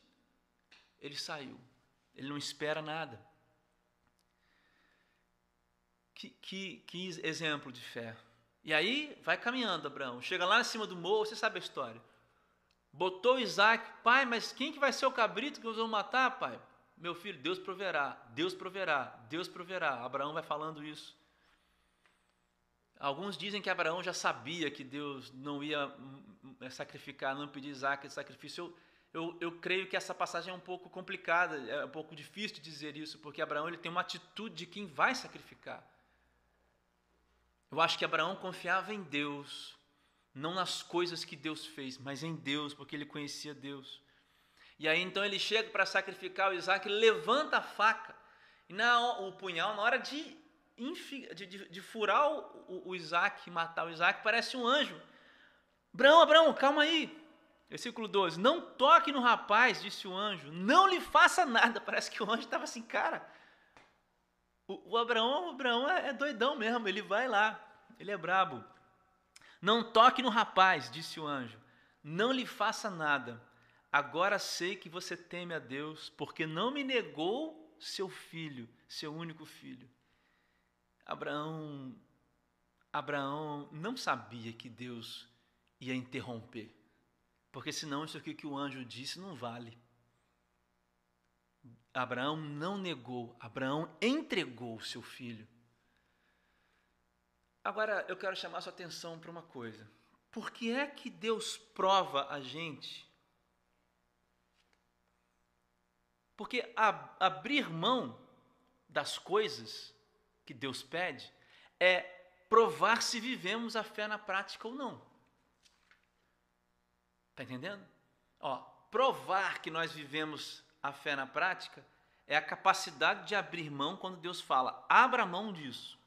ele saiu. Ele não espera nada. Que, que, que exemplo de fé. E aí vai caminhando Abraão. Chega lá em cima do morro, você sabe a história. Botou Isaac, pai, mas quem que vai ser o cabrito que nós vamos matar, pai? Meu filho, Deus proverá, Deus proverá, Deus proverá. Abraão vai falando isso. Alguns dizem que Abraão já sabia que Deus não ia hum, hum, sacrificar, não pedir Isaac de sacrifício. Eu, eu, eu, creio que essa passagem é um pouco complicada, é um pouco difícil de dizer isso, porque Abraão ele tem uma atitude de quem vai sacrificar. Eu acho que Abraão confiava em Deus, não nas coisas que Deus fez, mas em Deus, porque ele conhecia Deus. E aí então ele chega para sacrificar o Isaac, levanta a faca e na, o punhal, na hora de, de, de, de furar o, o Isaac, matar o Isaac, parece um anjo. Abraão, Abraão, calma aí, Versículo 12: Não toque no rapaz, disse o anjo, não lhe faça nada. [laughs] Parece que o anjo estava assim, cara. O, o Abraão, o Abraão é, é doidão mesmo, ele vai lá, ele é brabo. Não toque no rapaz, disse o anjo, não lhe faça nada. Agora sei que você teme a Deus, porque não me negou seu filho, seu único filho. Abraão, Abraão não sabia que Deus ia interromper. Porque senão isso aqui que o anjo disse não vale. Abraão não negou, Abraão entregou seu filho. Agora eu quero chamar sua atenção para uma coisa. Por que é que Deus prova a gente? Porque abrir mão das coisas que Deus pede é provar se vivemos a fé na prática ou não. Está entendendo? Ó, provar que nós vivemos a fé na prática é a capacidade de abrir mão quando Deus fala, abra mão disso.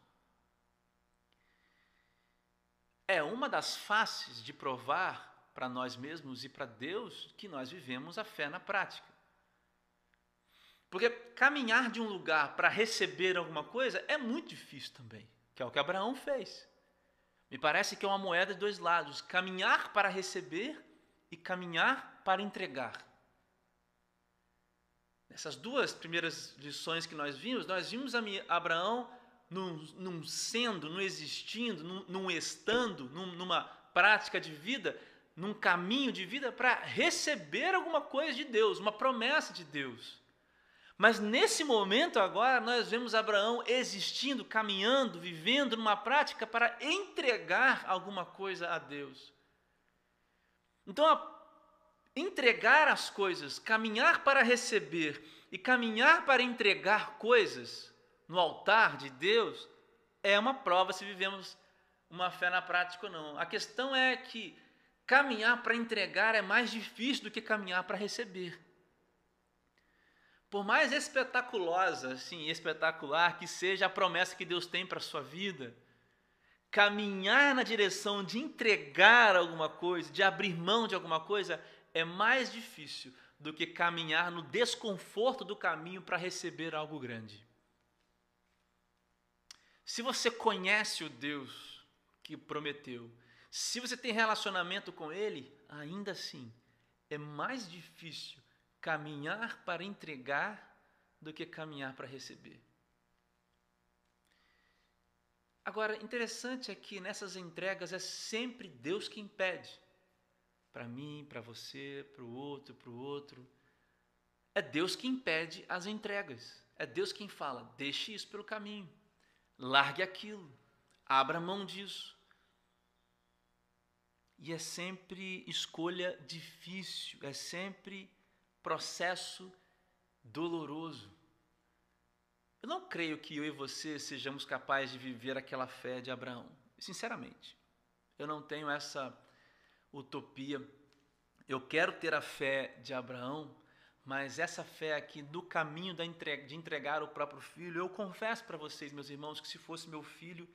É uma das faces de provar para nós mesmos e para Deus que nós vivemos a fé na prática. Porque caminhar de um lugar para receber alguma coisa é muito difícil também, que é o que Abraão fez. Me parece que é uma moeda de dois lados: caminhar para receber e caminhar para entregar. Nessas duas primeiras lições que nós vimos, nós vimos Abraão num, sendo, num existindo, num, num estando, num, numa prática de vida, num caminho de vida para receber alguma coisa de Deus, uma promessa de Deus. Mas nesse momento agora nós vemos Abraão existindo, caminhando, vivendo numa prática para entregar alguma coisa a Deus. Então, entregar as coisas, caminhar para receber e caminhar para entregar coisas no altar de Deus é uma prova se vivemos uma fé na prática ou não. A questão é que caminhar para entregar é mais difícil do que caminhar para receber. Por mais espetaculosa, assim, espetacular que seja a promessa que Deus tem para a sua vida, caminhar na direção de entregar alguma coisa, de abrir mão de alguma coisa, é mais difícil do que caminhar no desconforto do caminho para receber algo grande. Se você conhece o Deus que prometeu, se você tem relacionamento com Ele, ainda assim é mais difícil caminhar para entregar do que caminhar para receber. Agora, interessante é que nessas entregas é sempre Deus quem pede. Para mim, para você, para o outro, para o outro. É Deus quem pede as entregas. É Deus quem fala: deixe isso pelo caminho. Largue aquilo. Abra mão disso. E é sempre escolha difícil, é sempre processo doloroso. Eu não creio que eu e você sejamos capazes de viver aquela fé de Abraão. Sinceramente, eu não tenho essa utopia. Eu quero ter a fé de Abraão, mas essa fé aqui do caminho de entregar o próprio filho, eu confesso para vocês, meus irmãos, que se fosse meu filho,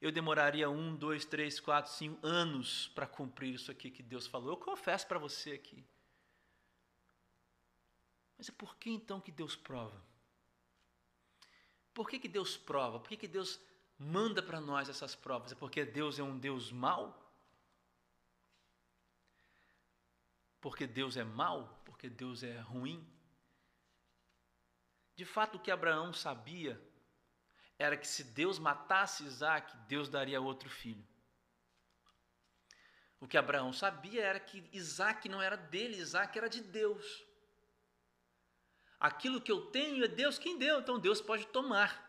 eu demoraria um, dois, três, quatro, cinco anos para cumprir isso aqui que Deus falou. Eu confesso para você aqui. Mas é por que então que Deus prova? Por que, que Deus prova? Por que, que Deus manda para nós essas provas? É porque Deus é um Deus mau? Porque Deus é mau? Porque Deus é ruim? De fato, o que Abraão sabia era que se Deus matasse Isaac, Deus daria outro filho. O que Abraão sabia era que Isaac não era dele, Isaac era de Deus. Aquilo que eu tenho é Deus quem deu, então Deus pode tomar.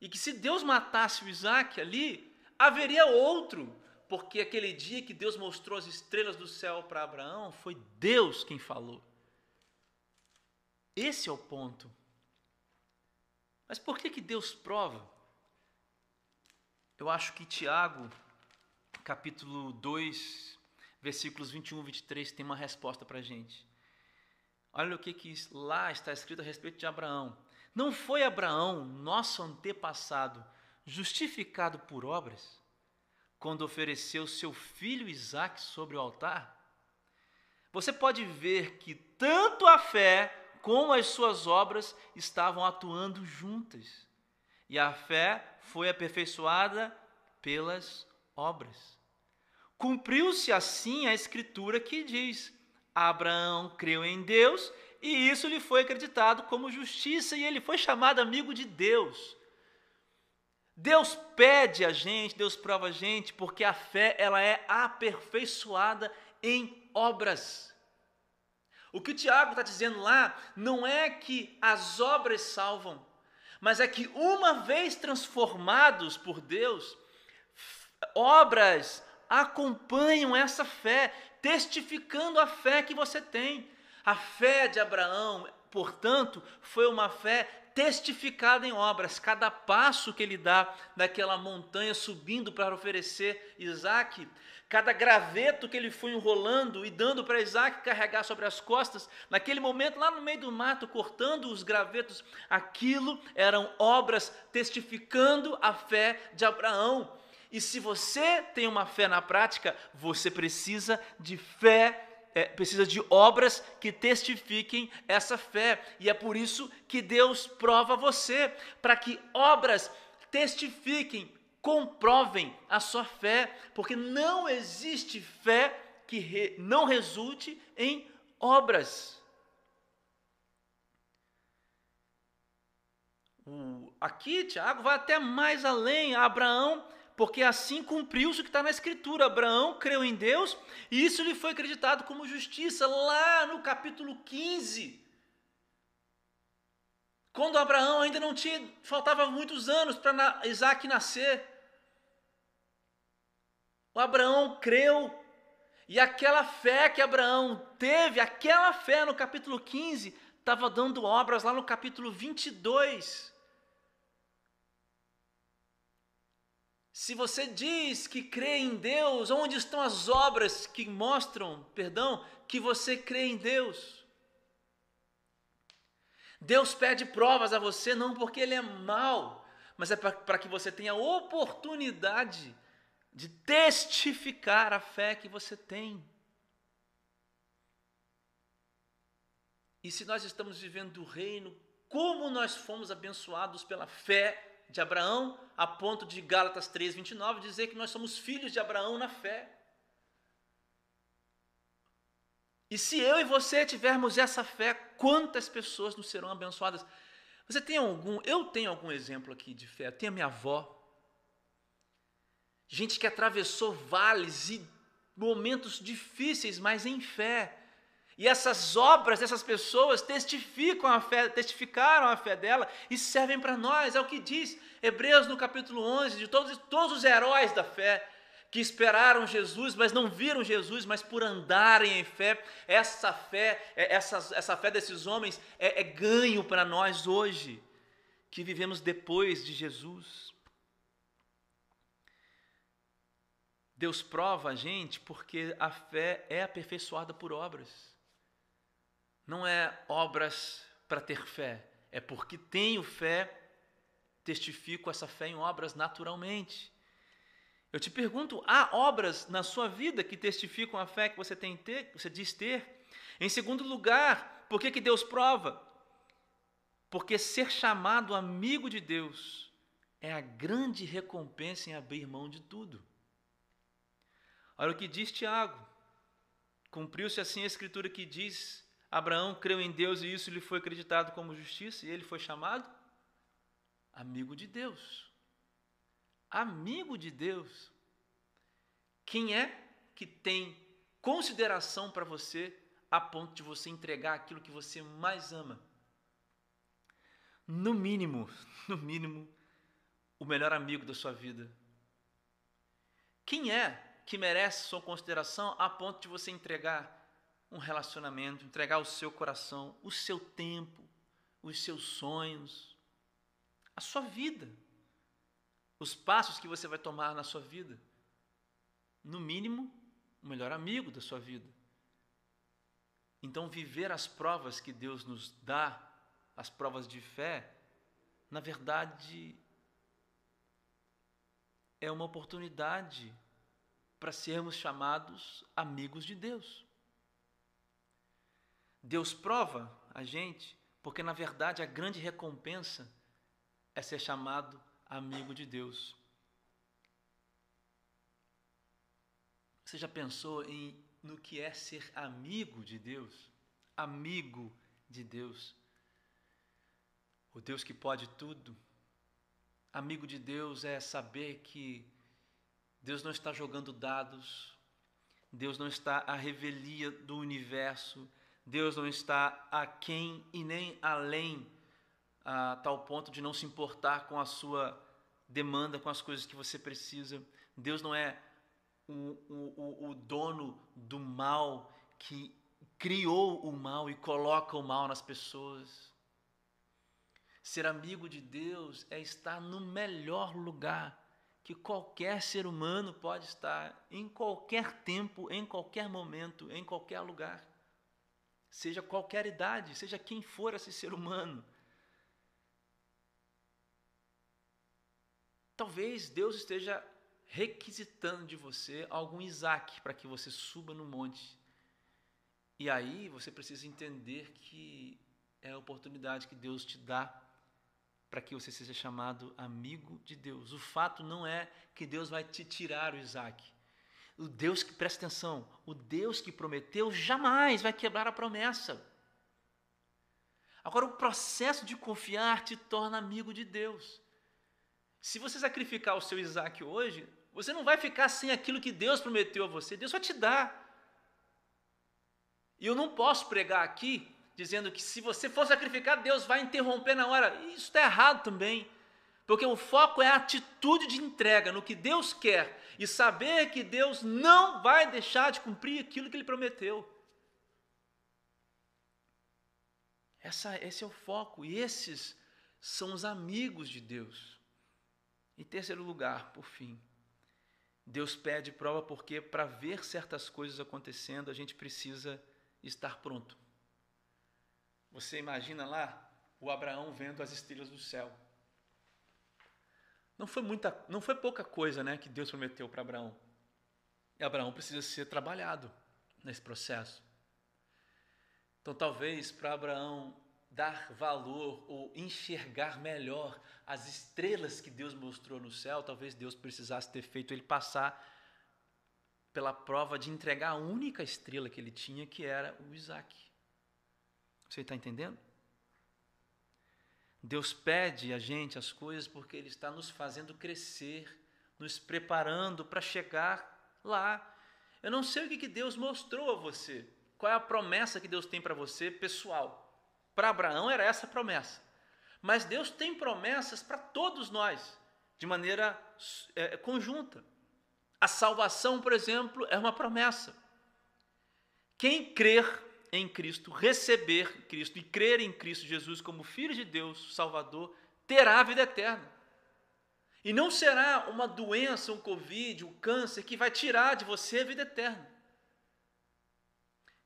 E que se Deus matasse o Isaac ali, haveria outro, porque aquele dia que Deus mostrou as estrelas do céu para Abraão, foi Deus quem falou. Esse é o ponto. Mas por que, que Deus prova? Eu acho que Tiago, capítulo 2, versículos 21 e 23, tem uma resposta para a gente. Olha o que, que lá está escrito a respeito de Abraão. Não foi Abraão, nosso antepassado, justificado por obras, quando ofereceu seu filho Isaque sobre o altar? Você pode ver que tanto a fé como as suas obras estavam atuando juntas. E a fé foi aperfeiçoada pelas obras. Cumpriu-se assim a escritura que diz: Abraão creu em Deus e isso lhe foi acreditado como justiça e ele foi chamado amigo de Deus. Deus pede a gente, Deus prova a gente, porque a fé ela é aperfeiçoada em obras. O que o Tiago está dizendo lá não é que as obras salvam, mas é que uma vez transformados por Deus, obras acompanham essa fé, testificando a fé que você tem. A fé de Abraão, portanto, foi uma fé testificada em obras. Cada passo que ele dá daquela montanha subindo para oferecer Isaac cada graveto que ele foi enrolando e dando para Isaac carregar sobre as costas, naquele momento, lá no meio do mato, cortando os gravetos, aquilo eram obras testificando a fé de Abraão. E se você tem uma fé na prática, você precisa de fé é, precisa de obras que testifiquem essa fé. E é por isso que Deus prova você, para que obras testifiquem comprovem a sua fé, porque não existe fé que re, não resulte em obras. Aqui, Tiago vai até mais além. Abraão, porque assim cumpriu-se o que está na Escritura. Abraão creu em Deus e isso lhe foi acreditado como justiça, lá no capítulo 15. Quando Abraão ainda não tinha, faltava muitos anos para Isaac nascer. O Abraão creu, e aquela fé que Abraão teve, aquela fé no capítulo 15, estava dando obras lá no capítulo 22. Se você diz que crê em Deus, onde estão as obras que mostram, perdão, que você crê em Deus? Deus pede provas a você não porque Ele é mau, mas é para que você tenha oportunidade de testificar a fé que você tem. E se nós estamos vivendo o reino, como nós fomos abençoados pela fé de Abraão, a ponto de Gálatas 3:29 dizer que nós somos filhos de Abraão na fé. E se eu e você tivermos essa fé, quantas pessoas nos serão abençoadas? Você tem algum? Eu tenho algum exemplo aqui de fé. Eu tenho a minha avó, gente que atravessou vales e momentos difíceis, mas em fé. E essas obras dessas pessoas testificam a fé, testificaram a fé dela e servem para nós. É o que diz Hebreus no capítulo 11, de todos, todos os heróis da fé que esperaram Jesus, mas não viram Jesus, mas por andarem em fé, essa fé, é, essa, essa fé desses homens é, é ganho para nós hoje, que vivemos depois de Jesus. Deus prova a gente porque a fé é aperfeiçoada por obras. Não é obras para ter fé, é porque tenho fé, testifico essa fé em obras naturalmente. Eu te pergunto, há obras na sua vida que testificam a fé que você tem ter, que você diz ter? Em segundo lugar, por que, que Deus prova? Porque ser chamado amigo de Deus é a grande recompensa em abrir mão de tudo. Olha o que diz Tiago. Cumpriu-se assim a escritura que diz: Abraão creu em Deus e isso lhe foi acreditado como justiça, e ele foi chamado amigo de Deus amigo de Deus. Quem é que tem consideração para você a ponto de você entregar aquilo que você mais ama? No mínimo, [laughs] no mínimo, o melhor amigo da sua vida. Quem é que merece sua consideração a ponto de você entregar um relacionamento, entregar o seu coração, o seu tempo, os seus sonhos, a sua vida? os passos que você vai tomar na sua vida. No mínimo, o melhor amigo da sua vida. Então, viver as provas que Deus nos dá, as provas de fé, na verdade, é uma oportunidade para sermos chamados amigos de Deus. Deus prova a gente, porque na verdade a grande recompensa é ser chamado amigo de Deus. Você já pensou em no que é ser amigo de Deus? Amigo de Deus. O Deus que pode tudo. Amigo de Deus é saber que Deus não está jogando dados, Deus não está à revelia do universo, Deus não está aquém e nem além a tal ponto de não se importar com a sua demanda, com as coisas que você precisa. Deus não é o, o, o dono do mal que criou o mal e coloca o mal nas pessoas. Ser amigo de Deus é estar no melhor lugar que qualquer ser humano pode estar, em qualquer tempo, em qualquer momento, em qualquer lugar. Seja qualquer idade, seja quem for esse ser humano. Talvez Deus esteja requisitando de você algum Isaac para que você suba no monte. E aí você precisa entender que é a oportunidade que Deus te dá para que você seja chamado amigo de Deus. O fato não é que Deus vai te tirar o Isaac. O Deus que, presta atenção, o Deus que prometeu jamais vai quebrar a promessa. Agora, o processo de confiar te torna amigo de Deus. Se você sacrificar o seu Isaac hoje, você não vai ficar sem aquilo que Deus prometeu a você, Deus vai te dar. E eu não posso pregar aqui dizendo que se você for sacrificar, Deus vai interromper na hora. Isso está errado também. Porque o foco é a atitude de entrega no que Deus quer e saber que Deus não vai deixar de cumprir aquilo que Ele prometeu. Essa, esse é o foco, e esses são os amigos de Deus. Em terceiro lugar, por fim, Deus pede prova porque para ver certas coisas acontecendo, a gente precisa estar pronto. Você imagina lá o Abraão vendo as estrelas do céu. Não foi muita, não foi pouca coisa, né, que Deus prometeu para Abraão. E Abraão precisa ser trabalhado nesse processo. Então, talvez para Abraão dar valor ou enxergar melhor as estrelas que Deus mostrou no céu, talvez Deus precisasse ter feito ele passar pela prova de entregar a única estrela que ele tinha, que era o Isaac. Você está entendendo? Deus pede a gente as coisas porque Ele está nos fazendo crescer, nos preparando para chegar lá. Eu não sei o que Deus mostrou a você, qual é a promessa que Deus tem para você pessoal. Para Abraão era essa promessa. Mas Deus tem promessas para todos nós, de maneira é, conjunta. A salvação, por exemplo, é uma promessa. Quem crer em Cristo, receber Cristo e crer em Cristo Jesus como Filho de Deus, Salvador, terá a vida eterna. E não será uma doença, um Covid, um câncer que vai tirar de você a vida eterna.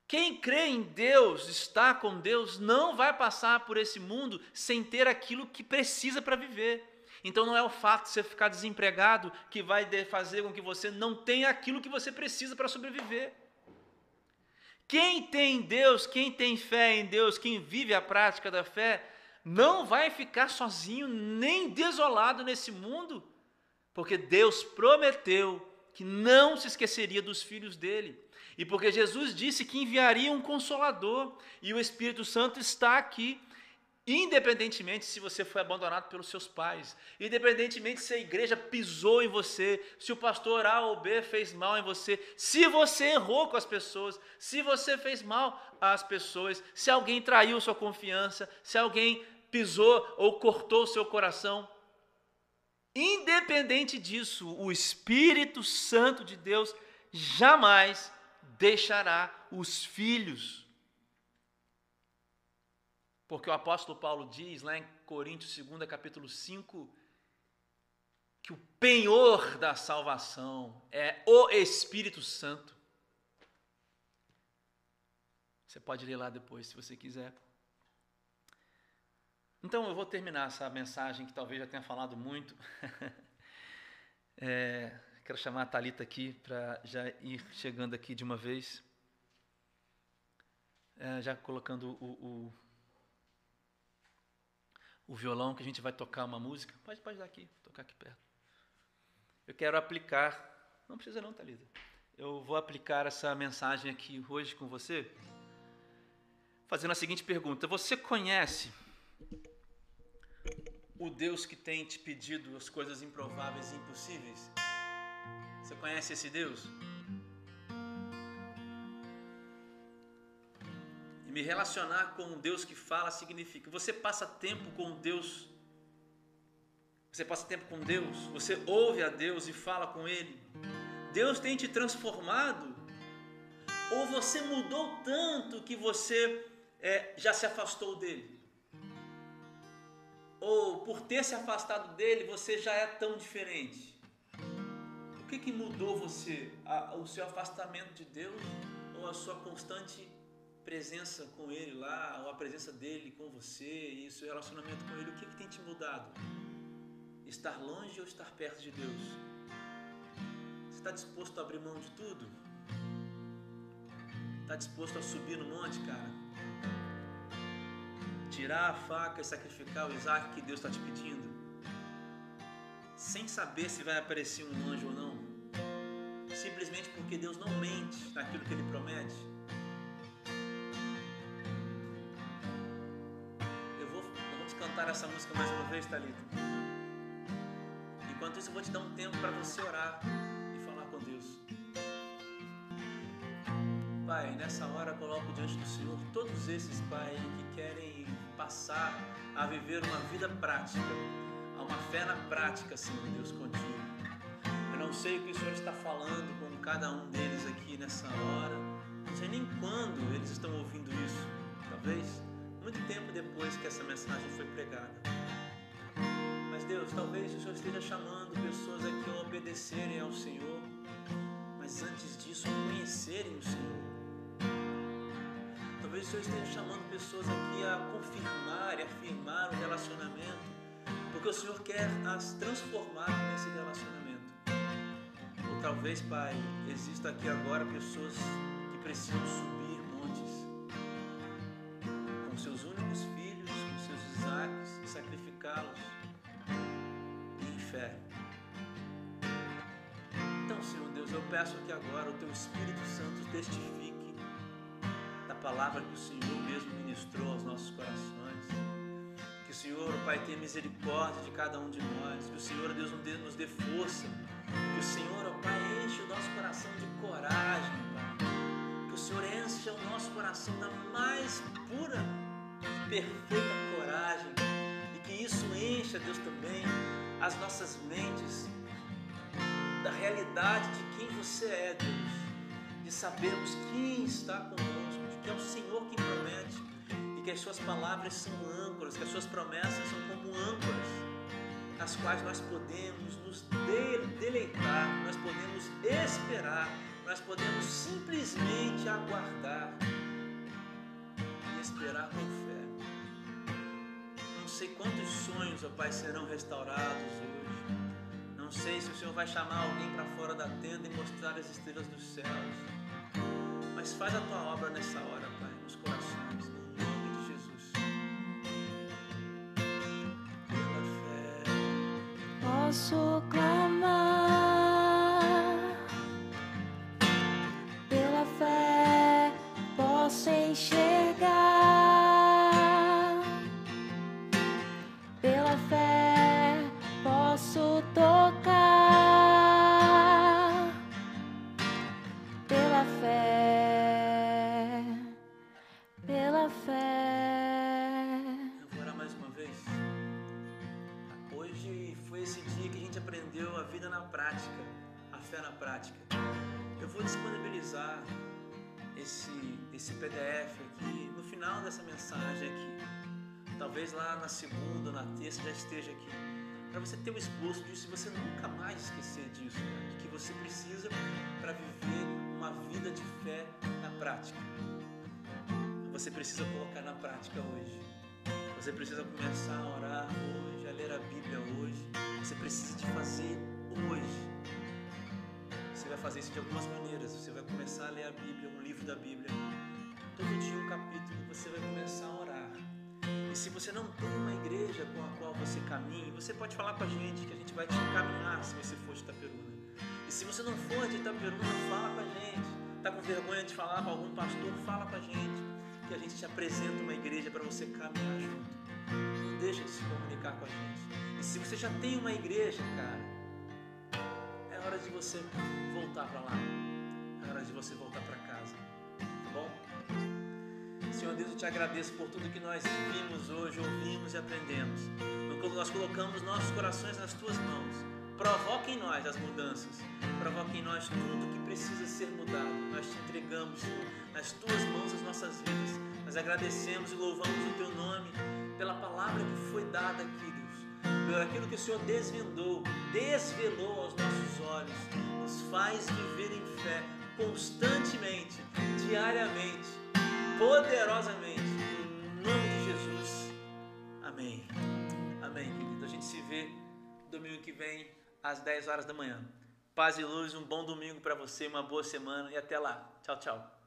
Quem crê em Deus, está com Deus, não vai passar por esse mundo sem ter aquilo que precisa para viver. Então não é o fato de você ficar desempregado que vai fazer com que você não tenha aquilo que você precisa para sobreviver. Quem tem Deus, quem tem fé em Deus, quem vive a prática da fé, não vai ficar sozinho nem desolado nesse mundo, porque Deus prometeu que não se esqueceria dos filhos dele. E porque Jesus disse que enviaria um consolador, e o Espírito Santo está aqui Independentemente se você foi abandonado pelos seus pais, independentemente se a igreja pisou em você, se o pastor A ou B fez mal em você, se você errou com as pessoas, se você fez mal às pessoas, se alguém traiu sua confiança, se alguém pisou ou cortou seu coração, independente disso, o Espírito Santo de Deus jamais deixará os filhos porque o apóstolo Paulo diz lá em Coríntios 2, capítulo 5, que o penhor da salvação é o Espírito Santo. Você pode ler lá depois, se você quiser. Então eu vou terminar essa mensagem que talvez já tenha falado muito. [laughs] é, quero chamar a Talita aqui para já ir chegando aqui de uma vez, é, já colocando o, o o violão que a gente vai tocar uma música. Pode, pode dar aqui, tocar aqui perto. Eu quero aplicar, não precisa não, Thalita. Eu vou aplicar essa mensagem aqui hoje com você, fazendo a seguinte pergunta: Você conhece o Deus que tem te pedido as coisas improváveis e impossíveis? Você conhece esse Deus? E me relacionar com um Deus que fala significa você passa tempo com Deus. Você passa tempo com Deus, você ouve a Deus e fala com Ele. Deus tem te transformado, ou você mudou tanto que você é, já se afastou dele. Ou por ter se afastado dele, você já é tão diferente. O que, que mudou você? o seu afastamento de Deus ou a sua constante presença com Ele lá, ou a presença dele com você e o seu relacionamento com Ele, o que, que tem te mudado? Estar longe ou estar perto de Deus? Você está disposto a abrir mão de tudo? Está disposto a subir no monte, cara? Tirar a faca e sacrificar o Isaac que Deus está te pedindo? Sem saber se vai aparecer um anjo ou não? Simplesmente porque Deus não mente naquilo que Ele promete? Essa música mais uma vez, Thalita? Enquanto isso, eu vou te dar um tempo para você orar e falar com Deus. Pai, nessa hora coloco diante do Senhor todos esses, Pai, que querem passar a viver uma vida prática, a uma fé na prática, Senhor Deus, contigo. Eu não sei o que o Senhor está falando com cada um deles aqui nessa hora, não sei nem quando eles estão ouvindo isso, talvez muito tempo depois que essa mensagem foi pregada. Mas Deus, talvez o Senhor esteja chamando pessoas aqui a obedecerem ao Senhor, mas antes disso conhecerem o Senhor. Talvez o Senhor esteja chamando pessoas aqui a confirmar e afirmar o relacionamento, porque o Senhor quer as transformar nesse relacionamento. Ou talvez, Pai, exista aqui agora pessoas que precisam subir o Espírito Santo testifique da palavra que o Senhor mesmo ministrou aos nossos corações. Que o Senhor, Pai, tenha misericórdia de cada um de nós. Que o Senhor, Deus, nos dê força. Que o Senhor, ó Pai, enche o nosso coração de coragem, Pai. Que o Senhor enche o nosso coração da mais pura perfeita coragem e que isso encha, Deus, também as nossas mentes da realidade de quem você é, Deus, de sabermos quem está conosco, de que é o Senhor quem promete e que as suas palavras são âncoras, que as suas promessas são como âncoras, nas quais nós podemos nos deleitar, nós podemos esperar, nós podemos simplesmente aguardar e esperar com fé sei quantos sonhos, ó Pai, serão restaurados hoje. Não sei se o Senhor vai chamar alguém para fora da tenda e mostrar as estrelas dos céus. Mas faz a tua obra nessa hora, Pai, nos corações, no nome de Jesus. Pela fé. Posso clamar. Pela fé, posso enxergar. Fé na prática. Eu vou disponibilizar esse, esse PDF aqui no final dessa mensagem aqui. Talvez lá na segunda ou na terça já esteja aqui. Para você ter o esboço disso e você nunca mais esquecer disso, cara, de que você precisa para viver uma vida de fé na prática. Você precisa colocar na prática hoje. Você precisa começar a orar hoje, a ler a Bíblia hoje. Você precisa de fazer hoje. Fazer isso de algumas maneiras. Você vai começar a ler a Bíblia, um livro da Bíblia. Todo dia um capítulo, você vai começar a orar. E se você não tem uma igreja com a qual você caminhe, você pode falar com a gente, que a gente vai te encaminhar se você for de Itaperuna. E se você não for de Itaperuna, fala com a gente. Tá com vergonha de falar com algum pastor? Fala com a gente. Que a gente te apresenta uma igreja para você caminhar junto. Não deixa de se comunicar com a gente. E se você já tem uma igreja, cara, hora de você voltar para lá. É hora de você voltar para casa. Tá bom? Senhor Deus, eu te agradeço por tudo que nós vimos hoje, ouvimos e aprendemos. Nós colocamos nossos corações nas tuas mãos. Provoque em nós as mudanças. Provoque em nós tudo que precisa ser mudado. Nós te entregamos, nas tuas mãos as nossas vidas. Nós agradecemos e louvamos o teu nome pela palavra que foi dada aqui, Deus. Por aquilo que o Senhor desvendou, desvelou aos nossos olhos. Nos faz viver em fé constantemente, diariamente poderosamente. Em nome de Jesus. Amém. Amém, querido. A gente se vê domingo que vem, às 10 horas da manhã. Paz e luz, um bom domingo para você, uma boa semana e até lá. Tchau, tchau.